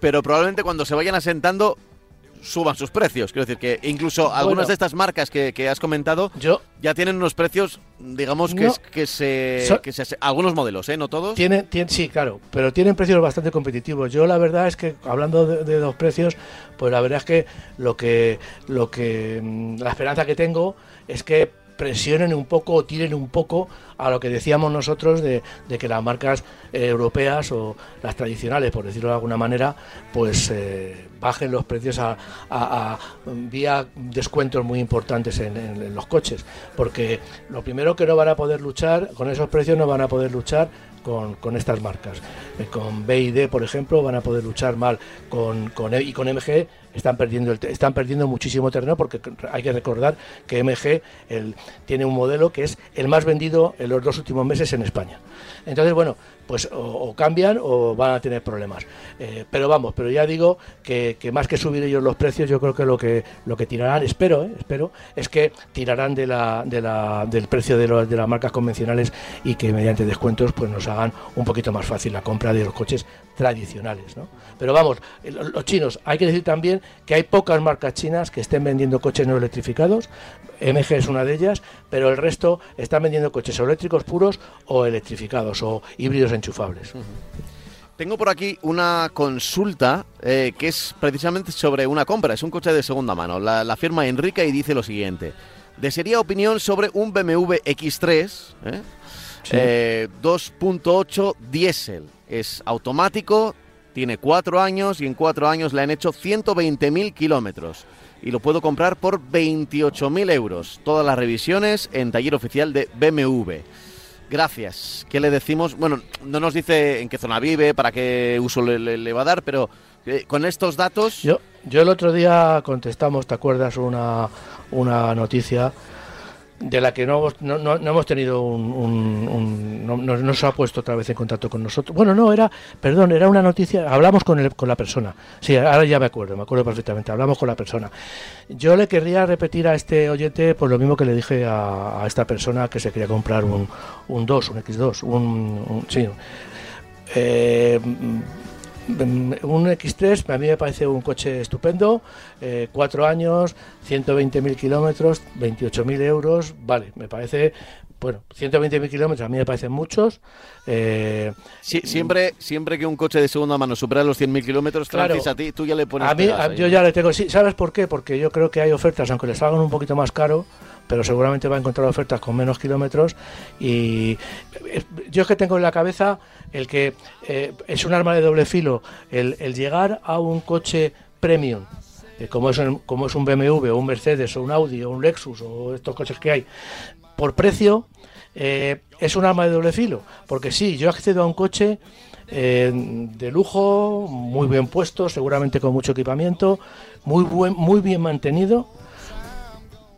pero probablemente cuando se vayan asentando suban sus precios. Quiero decir que incluso algunas de estas marcas que, que has comentado Yo ya tienen unos precios, digamos, que, No. es- que se... So- que se- algunos modelos, ¿eh? No todos. Tiene, tiene- sí, claro, pero tienen precios bastante competitivos. Yo la verdad es que hablando de, de dos precios, pues la verdad es que lo que lo que mm, la esperanza que tengo es que presionen un poco o tiren un poco a lo que decíamos nosotros de, de que las marcas eh, europeas o las tradicionales, por decirlo de alguna manera, pues eh, bajen los precios a, a- vía descuentos muy importantes en los coches. Porque lo primero que no van a poder luchar, con esos precios no van a poder luchar con, con estas marcas. Eh, con BID, por ejemplo, van a poder luchar mal con, con E- y con MG están perdiendo el están perdiendo muchísimo terreno porque hay que recordar que MG tiene un modelo que es el más vendido en los dos últimos meses en España. Entonces, bueno, pues o, cambian o van a tener problemas. Eh, pero vamos, pero ya digo que, más que subir ellos los precios, yo creo que lo que lo que tirarán, espero, eh, espero, es que tirarán de la, de la, del precio de, de las marcas convencionales y que mediante descuentos pues nos hagan un poquito más fácil la compra de los coches tradicionales. ¿no? Pero vamos, eh, lo- los chinos, hay que decir también que hay pocas marcas chinas que estén vendiendo coches no electrificados. MG es una de ellas, pero el resto están vendiendo coches eléctricos puros o electrificados o híbridos enchufables. Tengo por aquí una consulta eh, que es precisamente sobre una compra. Es un coche de segunda mano. La, la firma Enrique y dice lo siguiente. Desearía opinión sobre un BMW X3 ¿eh? Sí. Eh, 2.8 diésel. Es automático, tiene cuatro años y en cuatro años le han hecho 120.000 kilómetros. Y lo puedo comprar por 28.000 euros. Todas las revisiones en taller oficial de BMW. Gracias. ¿Qué le decimos? Bueno, no nos dice en qué zona vive, para qué uso le, le- va a dar, pero eh, con estos datos... Yo, yo el otro día contestamos, ¿te acuerdas? Una, una noticia de la que no, no, no- hemos tenido un... no, no- se ha puesto otra vez en contacto con nosotros. Bueno, no, era, perdón, era una noticia, hablamos con, el, con la persona. Sí, ahora ya me acuerdo, me acuerdo perfectamente, hablamos con la persona. Yo le querría repetir a este oyente pues lo mismo que le dije a, esta persona que se quería comprar un, un 2, un X2, un... sí, eh, un X3 a mí me parece un coche estupendo, eh, cuatro años, 120.000 kilómetros, 28.000 euros, vale, me parece, bueno, 120.000 kilómetros a mí me parecen muchos. eh, Si- siempre, siempre que un coche de segunda mano supera los 100.000 kilómetros, Claro. A ti tú ya le pones a mí, a- yo ya le tengo, sí, ¿sabes por qué? Porque yo creo que hay ofertas, aunque les salgan un poquito más caro, pero seguramente va a encontrar ofertas con menos kilómetros y eh, yo es que tengo en la cabeza el que eh, es un arma de doble filo el, el llegar a un coche premium eh, como es, un- como es un BMW o un Mercedes o un Audi o un Lexus o estos coches que hay por precio eh, es un arma de doble filo porque sí, yo accedo a un coche eh, de lujo, muy bien puesto, seguramente con mucho equipamiento, muy muy bien mantenido,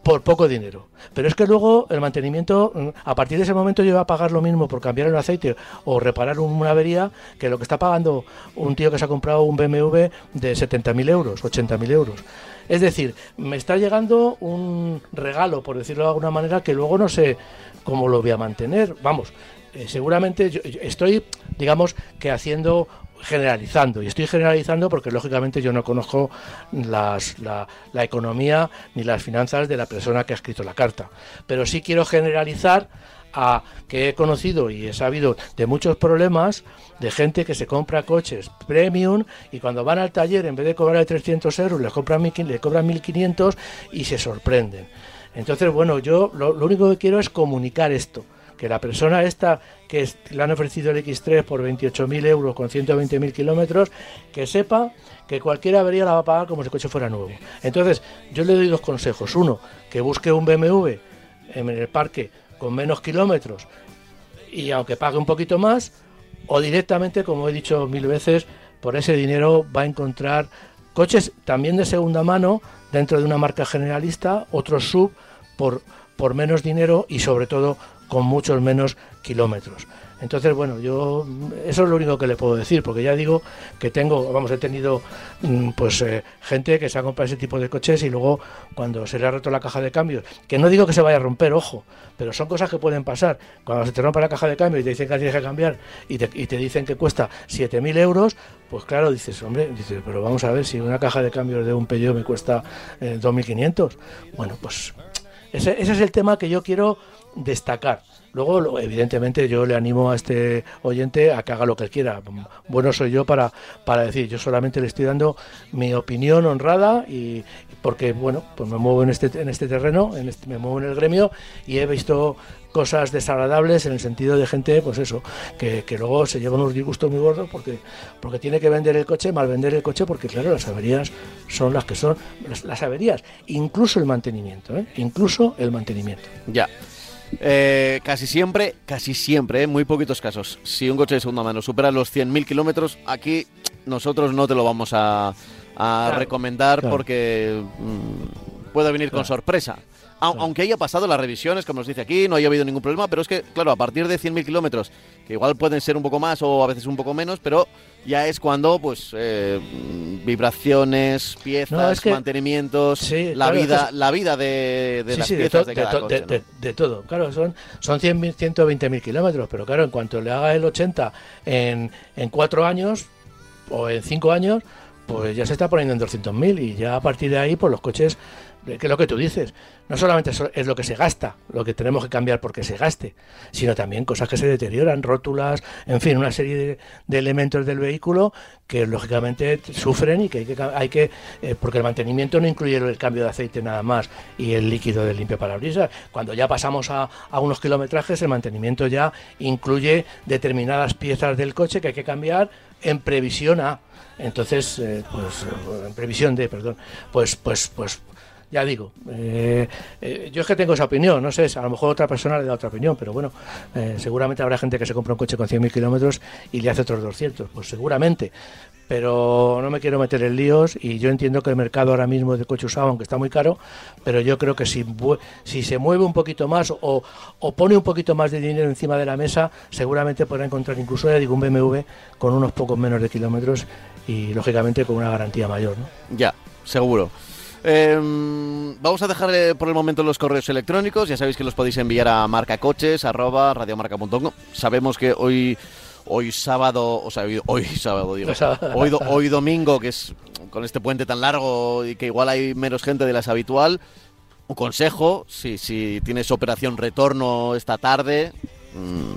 por poco dinero. Pero es que luego el mantenimiento, mm, a partir de ese momento yo voy a pagar lo mismo por cambiar el aceite o reparar una avería que lo que está pagando un tío que se ha comprado un BMW de 70.000 euros, 80.000 euros. Es decir, me está llegando un regalo, por decirlo de alguna manera, que luego no sé cómo lo voy a mantener. Vamos, eh, seguramente yo- estoy, digamos, que haciendo generalizando y estoy generalizando porque lógicamente yo no conozco las, la, la economía ni las finanzas de la persona que ha escrito la carta pero sí quiero generalizar a que he conocido y he sabido de muchos problemas de gente que se compra coches premium y cuando van al taller en vez de cobrarle 300 euros les compran 1.500 le cobran 1.500 y se sorprenden Entonces, bueno, yo lo, único que quiero es comunicar esto que la persona esta que le han ofrecido el X3 por 28.000 euros con 120.000 kilómetros, que sepa que cualquier avería la va a pagar como si el coche fuera nuevo. Entonces, yo le doy dos consejos. Uno, que busque un BMW en el parque con menos kilómetros y aunque pague un poquito más, o directamente, como he dicho mil veces, por ese dinero va a encontrar coches también de segunda mano dentro de una marca generalista, otros sub por, por menos dinero y sobre todo con muchos menos kilómetros. Entonces, bueno, yo eso es lo único que le puedo decir, porque ya digo que tengo, vamos, he tenido mm, pues eh, gente que se ha comprado ese tipo de coches y luego cuando se le ha roto la caja de cambios, que no digo que se vaya a romper, ojo, pero son cosas que pueden pasar. Cuando se te rompe la caja de cambios y te dicen que tienes que cambiar y te, y te dicen que cuesta 7.000 euros, pues claro, dices, hombre, dices, pero vamos a ver, si una caja de cambios de un Peugeot me cuesta 2.500, eh, bueno, pues ese, ese es el tema que yo quiero destacar. Luego, evidentemente, yo le animo a este oyente a que haga lo que quiera. Bueno soy yo para, para decir, yo solamente le estoy dando mi opinión honrada y porque, bueno, pues me muevo en este, en este terreno, en este, me muevo en el gremio y he visto cosas desagradables en el sentido de gente, pues eso, que, que luego se lleva unos disgustos muy gordos porque, porque tiene que vender el coche, mal vender el coche, porque claro, las averías son las que son, las, averías, incluso el mantenimiento, ¿eh? incluso el mantenimiento. Ya. Eh, casi siempre, casi siempre, en eh, muy poquitos casos, si un coche de segunda mano supera los 100.000 kilómetros, aquí nosotros no te lo vamos a, recomendar porque mm, puede venir con sorpresa. Aunque haya pasado las revisiones, como nos dice aquí, no haya habido ningún problema, pero es que, claro, a partir de 100.000 kilómetros, que igual pueden ser un poco más o a veces un poco menos, pero ya es cuando, pues, eh, vibraciones, piezas, mantenimientos, la, vida, la vida de, las piezas de, de, de, todo. Claro, son, son 120.000 kilómetros, pero claro, en cuanto le haga el 80 en, en cuatro años o en cinco años, pues ya se está poniendo en 200.000 y ya a partir de ahí, pues los coches que es lo que tú dices, no solamente es lo que se gasta, lo que tenemos que cambiar porque se gaste, sino también cosas que se deterioran, rótulas, en fin, una serie de, elementos del vehículo que lógicamente sufren y que hay que, hay que eh, porque el mantenimiento no incluye el cambio de aceite nada más y el líquido de limpio parabrisas. Cuando ya pasamos a, a unos kilometrajes, el mantenimiento ya incluye determinadas piezas del coche que hay que cambiar en previsión a entonces eh, pues en previsión de perdón pues pues pues ya digo, eh, eh, yo es que tengo esa opinión, no sé, a lo mejor otra persona le da otra opinión, pero bueno, eh, seguramente habrá gente que se compra un coche con 100.000 kilómetros y le hace otros 200, pues seguramente, pero no me quiero meter en líos y yo entiendo que el mercado ahora mismo de coche usado, aunque está muy caro, pero yo creo que si, se mueve un poquito más o, o pone un poquito más de dinero encima de la mesa, seguramente podrá encontrar incluso, ya digo, un BMW con unos pocos menos de kilómetros y lógicamente con una garantía mayor. ¿no? Ya, seguro. Em, vamos a dejar eh, por el momento los correos electrónicos. Ya sabéis que los podéis enviar a marcacoches@radiomarca.com. Sabemos que hoy hoy sábado, o sea, hoy, sábado digo, hoy, hoy domingo, que es con este puente tan largo y que igual hay menos gente de las habitual. Un consejo, si, si tienes operación retorno esta tarde, mmm,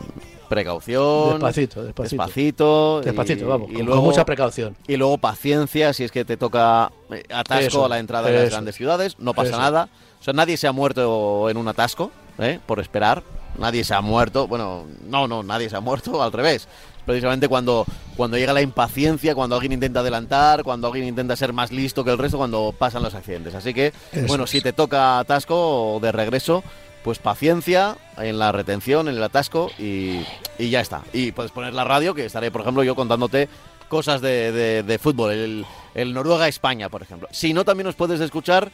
precaución. Despacito, despacito. Despacito. Despacito, vamos, y luego, con mucha precaución. Y luego paciencia si es que te toca eh, atasco a la entrada de las grandes ciudades. No pasa nada. O sea, nadie se ha muerto en un atasco, ¿eh? por esperar. Nadie se ha muerto. Bueno, no, no, nadie se ha muerto, al revés. Precisamente cuando, cuando llega la impaciencia, cuando alguien intenta adelantar, cuando alguien intenta ser más listo que el resto, cuando pasan los accidentes. Así que, bueno, si te toca atasco de regreso, pues paciencia en la retención, en el atasco y, ya está. Y puedes poner la radio, que estaré, por ejemplo, yo contándote cosas de, fútbol, el, Noruega-España, por ejemplo. Si no, también nos puedes escuchar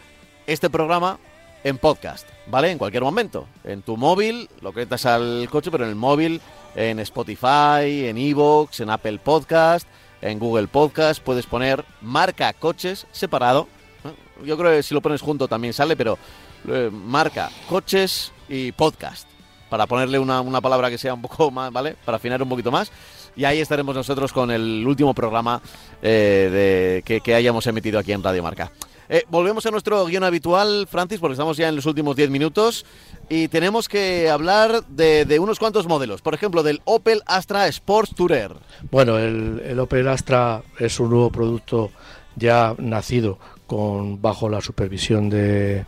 este programa en podcast, ¿vale? En cualquier momento. En tu móvil, lo conectas al coche, pero en el móvil, en Spotify, en Evox, en Apple Podcast, en Google Podcast, puedes poner marca coches separado. Yo creo que si lo pones junto también sale, pero eh, marca coches y podcast. Para ponerle una, palabra que sea un poco más, ¿vale? Para afinar un poquito más. Y ahí estaremos nosotros con el último programa eh, de, que, hayamos emitido aquí en Radio Marca. Eh, volvemos a nuestro guion habitual, Francis, porque estamos ya en los últimos 10 minutos y tenemos que hablar de, unos cuantos modelos. Por ejemplo, del Opel Astra Sports Tourer. Bueno, el Opel Astra es un nuevo producto ya nacido con bajo la supervisión de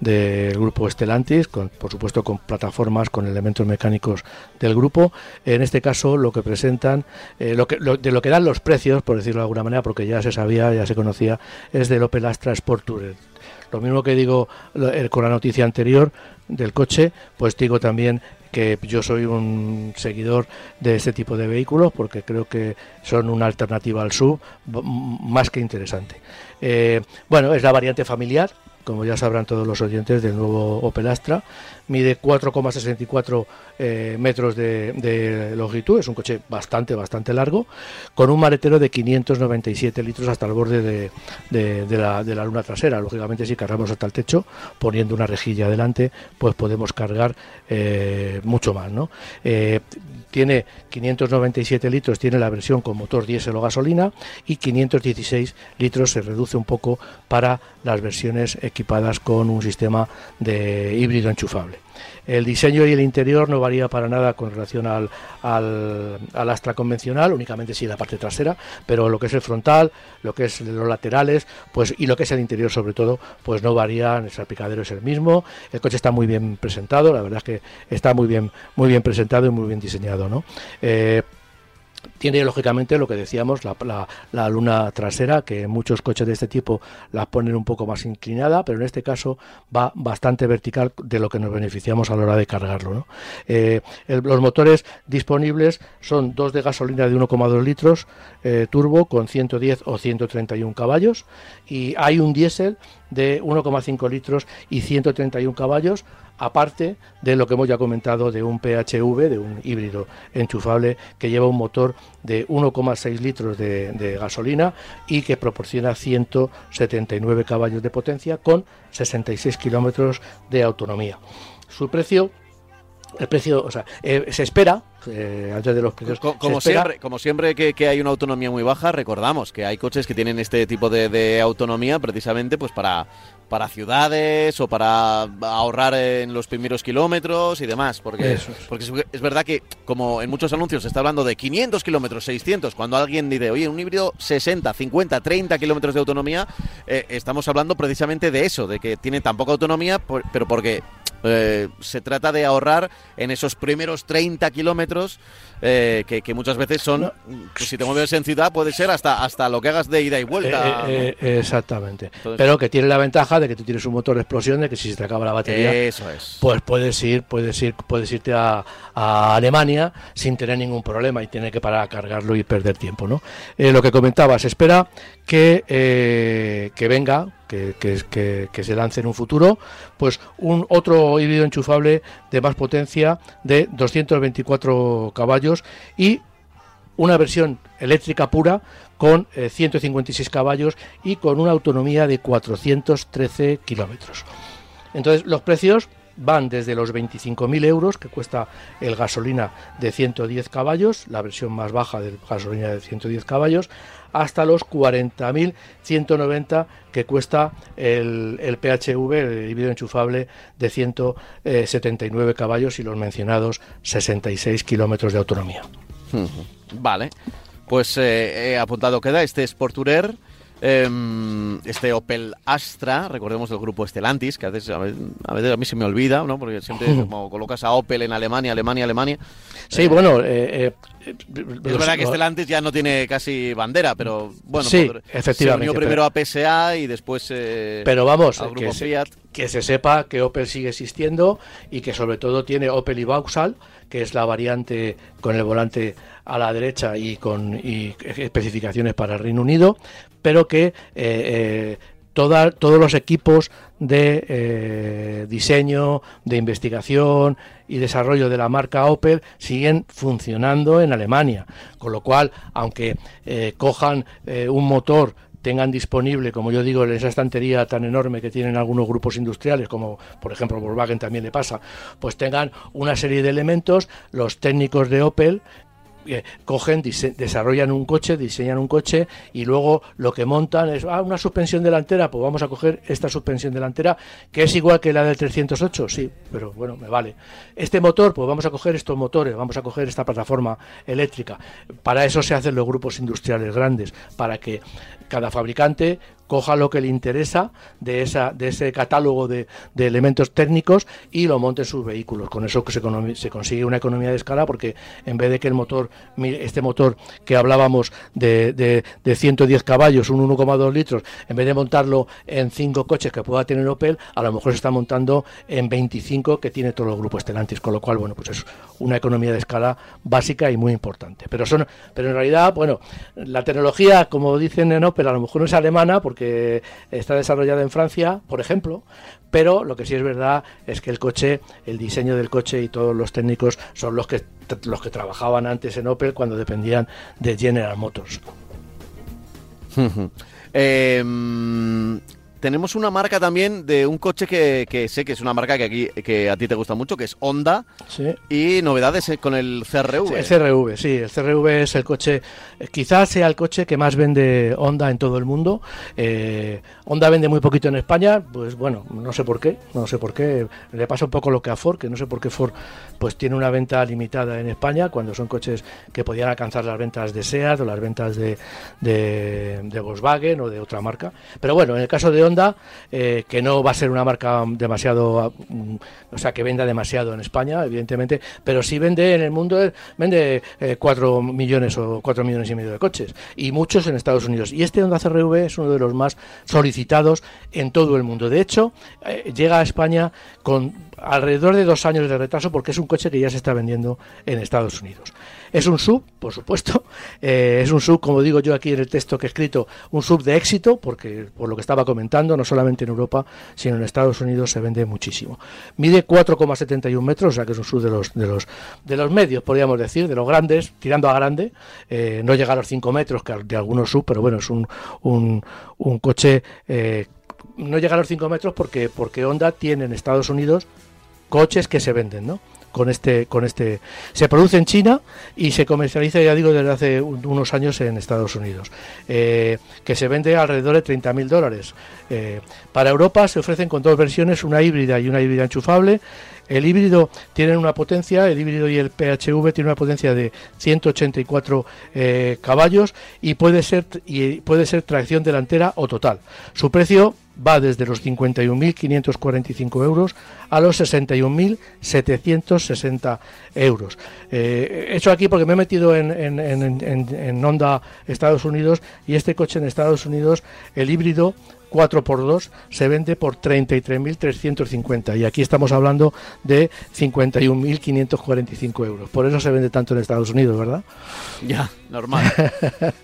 del grupo Estelantis, por supuesto con plataformas, con elementos mecánicos del grupo. En este caso, lo que presentan, eh, lo que, de lo que dan los precios, por decirlo de alguna manera, porque ya se sabía, ya se conocía, es del Opel Astra Sport Tourer. Lo mismo que digo con la noticia anterior del coche, pues digo también que yo soy un seguidor de este tipo de vehículos porque creo que son una alternativa al sub más que interesante. Eh, bueno, es la variante familiar, como ya sabrán todos los oyentes del nuevo Opel Astra. Mide 4,64 eh, metros de, longitud, es un coche bastante, bastante largo, con un maletero de 597 litros hasta el borde de, la, luna trasera. Lógicamente, si cargamos hasta el techo, poniendo una rejilla adelante, pues podemos cargar eh, mucho más. ¿no? Eh, tiene 597 litros, tiene la versión con motor diésel o gasolina y 516 litros se reduce un poco para las versiones equipadas con un sistema de híbrido enchufable. El diseño y el interior no varía para nada con relación al, al, Astra convencional, únicamente sí la parte trasera, pero lo que es el frontal, lo que es los laterales, pues y lo que es el interior sobre todo, pues no varía, el salpicadero es el mismo, el coche está muy bien presentado, la verdad es que está muy bien, muy bien presentado y muy bien diseñado, ¿no? Eh, tiene lógicamente lo que decíamos, la, luna trasera, que muchos coches de este tipo la ponen un poco más inclinada, pero en este caso va bastante vertical de lo que nos beneficiamos a la hora de cargarlo. Eh, los motores disponibles son dos de gasolina de 1,2 litros eh, turbo con 110 o 131 caballos y hay un diésel de 1,5 litros y 131 caballos aparte de lo que hemos ya comentado de un PHV, de un híbrido enchufable que lleva un motor de 1,6 litros de, gasolina y que proporciona 179 caballos de potencia con 66 kilómetros de autonomía. Su precio el precio, o sea, eh, se espera, eh, antes de los precios. como, siempre, como siempre que, hay una autonomía muy baja, recordamos que hay coches que tienen este tipo de, de autonomía precisamente pues para para ciudades o para ahorrar en los primeros kilómetros y demás. Porque, porque es, verdad que, como en muchos anuncios se está hablando de 500 kilómetros, 600, cuando alguien dice, oye, un híbrido 60, 50, 30 kilómetros de autonomía, eh, estamos hablando precisamente de eso, de que tiene tan poca autonomía, pero porque eh, se trata de ahorrar en esos primeros 30 kilómetros eh, que, muchas veces son, pues, si te mueves en ciudad, puede ser hasta, hasta lo que hagas de ida y vuelta. Eh, exactamente. Pero que tiene la ventaja de que tú tienes un motor de explosión, de que si se te acaba la batería, eso es. pues puedes ir, puedes ir, puedes irte a, Alemania sin tener ningún problema y tener que parar a cargarlo y perder tiempo, ¿no? lo que comentabas, espera que, que venga que, se lance en un futuro, pues un otro híbrido enchufable de más potencia de 224 caballos y una versión eléctrica pura con 156 eh, caballos y con una autonomía de 413 kilómetros. Entonces los precios van desde los 25.000 euros que cuesta el gasolina de 110 caballos, la versión más baja del gasolina de 110 caballos, hasta los 40.190 que cuesta el, el, PHV, el híbrido enchufable de 179 caballos y los mencionados 66 kilómetros de autonomía. Vale, pues eh, apuntado queda. Este Sporturer Em, este Opel Astra, recordemos del grupo Estelantis, que a veces, a a mí se me olvida, ¿no? Porque siempre como colocas a Opel en Alemania, Alemania, Alemania. Sí, eh, bueno, eh, eh, es verdad que Estelantis ya no tiene casi bandera, pero bueno, sí, efectivamente, se unió primero a PSA y después pero vamos, al grupo que Fiat. Se, que se sepa que Opel sigue existiendo y que sobre todo tiene Opel y Vauxhall, que es la variante con el volante a la derecha y con especificaciones para el Reino Unido, pero que eh, eh, todos los equipos de eh, diseño, de investigación y desarrollo de la marca Opel siguen funcionando en Alemania. Con lo cual, aunque cojan un motor tengan disponible, como yo digo, esa estantería tan enorme que tienen algunos grupos industriales, como por ejemplo Volkswagen también le pasa, pues tengan una serie de elementos, los técnicos de Opel eh, cogen, desarrollan un coche, diseñan un coche y luego lo que montan es ah, una suspensión delantera, pues vamos a coger esta suspensión delantera que es igual que la del 308, sí, pero bueno, me vale. Este motor, pues vamos a coger estos motores, vamos a coger esta plataforma eléctrica. Para eso se hacen los grupos industriales grandes, para que cada fabricante coja lo que le interesa de, esa, de ese catálogo de, elementos técnicos y lo monte en sus vehículos. Con eso que se, consigue una economía de escala porque en vez de que el motor, este motor que hablábamos de, de, de 110 caballos, un 1,2 litros, en vez de montarlo en 5 coches que pueda tener Opel, a lo mejor se está montando en 25 que tiene todos los grupos Stellantis, con lo cual, bueno, pues es una economía de escala básica y muy importante. Pero, son, pero en realidad, bueno, la tecnología, como dicen en Opel, a lo mejor no es alemana está desarrollada en Francia, por ejemplo, pero lo que sí es verdad es que el coche, el diseño del coche y todos los técnicos son los que los que trabajaban antes en Opel cuando dependían de General Motors. eh, tenemos una marca también de un coche que, sé que es una marca que aquí que a ti te gusta mucho, que es Honda. Sí. Y novedades con el CRV. el CRV, sí, el CRV es el coche, eh, quizás sea el coche que más vende Honda en todo el mundo. Eh, Honda vende muy poquito en España, pues bueno, no sé por qué, no sé por qué. Le pasa un poco lo que a Ford, que no sé por qué Ford pues tiene una venta limitada en España cuando son coches que podían alcanzar las ventas de SEAT o las ventas de, de, de Volkswagen o de otra marca. Pero bueno, en el caso de Honda eh, que no va a ser una marca demasiado, mm, o sea, que venda demasiado en España, evidentemente, pero sí vende en el mundo, eh, vende 4 eh, millones o 4 millones y medio de coches, y muchos en Estados Unidos. Y este Honda CRV es uno de los más solicitados en todo el mundo. De hecho, llega a España con alrededor de dos años de retraso porque es un coche que ya se está vendiendo en Estados Unidos. Es un sub, por supuesto, eh, es un sub, como digo yo aquí en el texto que he escrito, un sub de éxito, porque por lo que estaba comentando, no solamente en Europa, sino en Estados Unidos se vende muchísimo. Mide 4,71 metros, o sea que es un sub de los, de los, de los medios, podríamos decir, de los grandes, tirando a grande, eh, no llega a los 5 metros que de algunos sub, pero bueno, es un, un, un coche... Eh, no llega a los 5 metros porque, porque Honda tiene en Estados Unidos coches que se venden, ¿no? Con este con este se produce en China y se comercializa ya digo desde hace unos años en Estados Unidos eh, que se vende alrededor de 30.000 mil dólares eh, para Europa se ofrecen con dos versiones una híbrida y una híbrida enchufable el híbrido tiene una potencia, el híbrido y el PHV tiene una potencia de 184 eh, caballos y puede ser y puede ser tracción delantera o total. Su precio va desde los 51.545 euros a los 61.760 euros. Eh, hecho aquí porque me he metido en, en, en, en Honda Estados Unidos y este coche en Estados Unidos, el híbrido 4x2 se vende por 33.350 y aquí estamos hablando de 51.545 euros. Por eso se vende tanto en Estados Unidos, ¿verdad? Ya, normal.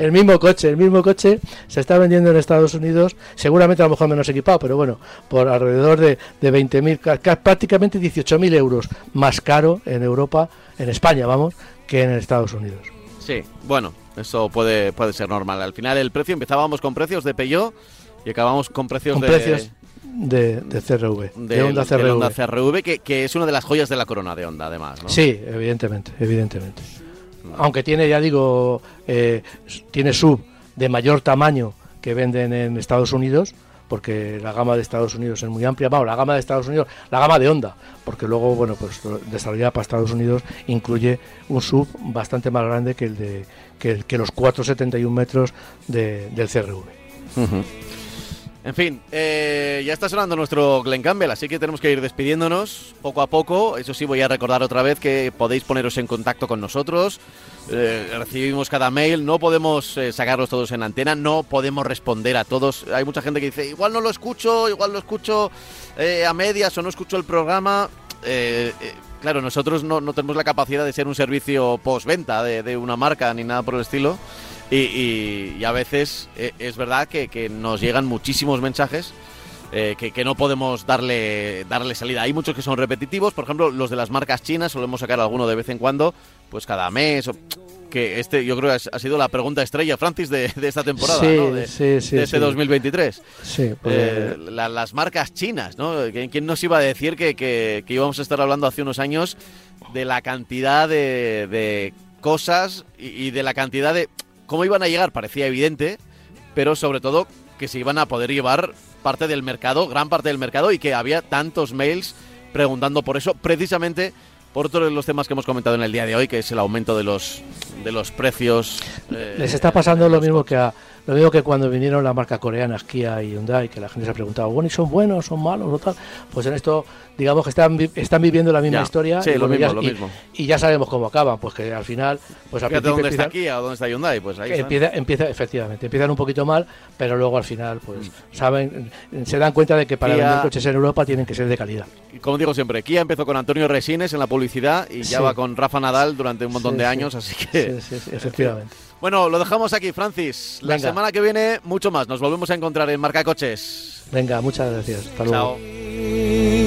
El mismo coche, el mismo coche se está vendiendo en Estados Unidos, seguramente a lo mejor menos equipado, pero bueno, por alrededor de, de 20.000, prácticamente 18.000 euros más caro en Europa, en España, vamos, que en Estados Unidos. Sí, bueno, eso puede, puede ser normal. Al final el precio, empezábamos con precios de Peugeot y acabamos con precios de... Precios de, de CRV, de, Honda CRV, CRV que, que, es una de las joyas de la corona de Honda, además. ¿no? Sí, evidentemente, evidentemente. Aunque tiene, ya digo, eh, tiene sub de mayor tamaño que venden en Estados Unidos, porque la gama de Estados Unidos es muy amplia. Vamos, la gama de Estados Unidos, la gama de Honda, porque luego, bueno, pues desarrollada para Estados Unidos incluye un sub bastante más grande que el de que, que los 471 metros de, del CRV. En fin, eh, ya está sonando nuestro Glen Campbell, así que tenemos que ir despidiéndonos poco a poco. Eso sí, voy a recordar otra vez que podéis poneros en contacto con nosotros. Eh, recibimos cada mail, no podemos eh, sacarlos todos en antena, no podemos responder a todos. Hay mucha gente que dice, igual no lo escucho, igual lo escucho a medias o no escucho el programa. claro, nosotros no, tenemos la capacidad de ser un servicio postventa de, de una marca ni nada por el estilo. Y, a veces eh, es verdad que, nos llegan muchísimos mensajes eh, que, no podemos darle, darle salida. Hay muchos que son repetitivos, por ejemplo, los de las marcas chinas, solemos sacar alguno de vez en cuando, pues cada mes. que este yo creo que ha sido la pregunta estrella, Francis, de, esta temporada, ¿no? de, este 2023. Sí, pues, eh, las marcas chinas, ¿no? ¿Quién nos iba a decir que, que, íbamos a estar hablando hace unos años de la cantidad de, cosas y de la cantidad de cómo iban a llegar parecía evidente, pero sobre todo que se iban a poder llevar parte del mercado, gran parte del mercado, y que había tantos mails preguntando por eso, precisamente por otro de los temas que hemos comentado en el día de hoy, que es el aumento de los de los precios. Eh, Les está pasando lo mismo que a Lo mismo que cuando vinieron las marcas coreanas Kia y Hyundai, que la gente se ha preguntado, bueno, ¿y son buenos, son malos o tal? Pues en esto, digamos que están, están viviendo la misma historia sí, y, lo mismo, ya, lo y, mismo. y ya sabemos cómo acaban, pues que al final, pues al Fíjate dónde principio está Kia o dónde está Hyundai, pues ahí empieza, empieza, efectivamente, empiezan un poquito mal, pero luego al final, pues saben, se dan cuenta de que para Kia- vender coches en Europa tienen que ser de calidad. Y como digo siempre, Kia empezó con Antonio Resines en la publicidad y ya Sí. va con Rafa Nadal durante un montón Sí, de años, así que... Sí, sí, sí, efectivamente. Bueno, lo dejamos aquí, Francis. La Venga. semana que viene, mucho más. Nos volvemos a encontrar en Marca Coches. Venga, muchas gracias. Hasta luego. Chao.